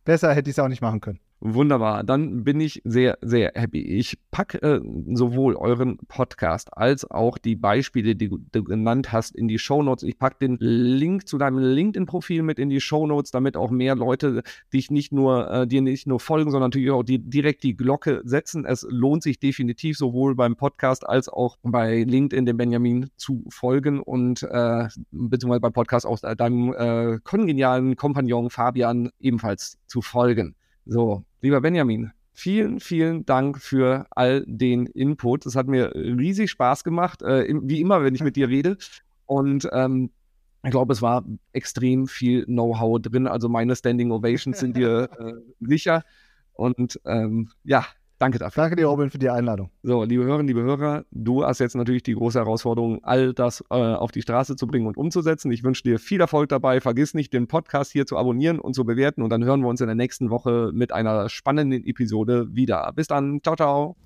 besser hätte ich es auch nicht machen können. Wunderbar, dann bin ich sehr, sehr happy. Ich packe äh, sowohl euren Podcast als auch die Beispiele, die du genannt hast, in die Shownotes. Ich packe den Link zu deinem LinkedIn-Profil mit in die Shownotes, damit auch mehr Leute dich nicht nur, äh, dir nicht nur folgen, sondern natürlich auch die, direkt die Glocke setzen. Es lohnt sich definitiv sowohl beim Podcast als auch bei LinkedIn dem Benjamin zu folgen und äh, beziehungsweise beim Podcast auch deinem äh, kongenialen Kompagnon Fabian ebenfalls zu folgen. So, lieber Benjamin, vielen, vielen Dank für all den Input. Es hat mir riesig Spaß gemacht, äh, wie immer, wenn ich mit dir rede. Und ähm, ich glaube, es war extrem viel Know-how drin. Also meine Standing Ovations sind dir äh, sicher. Und ähm, ja, Danke dafür. Danke dir, Robin, für die Einladung. So, liebe Hörerinnen, liebe Hörer, du hast jetzt natürlich die große Herausforderung, all das äh, auf die Straße zu bringen und umzusetzen. Ich wünsche dir viel Erfolg dabei. Vergiss nicht, den Podcast hier zu abonnieren und zu bewerten. Und dann hören wir uns in der nächsten Woche mit einer spannenden Episode wieder. Bis dann. Ciao, ciao.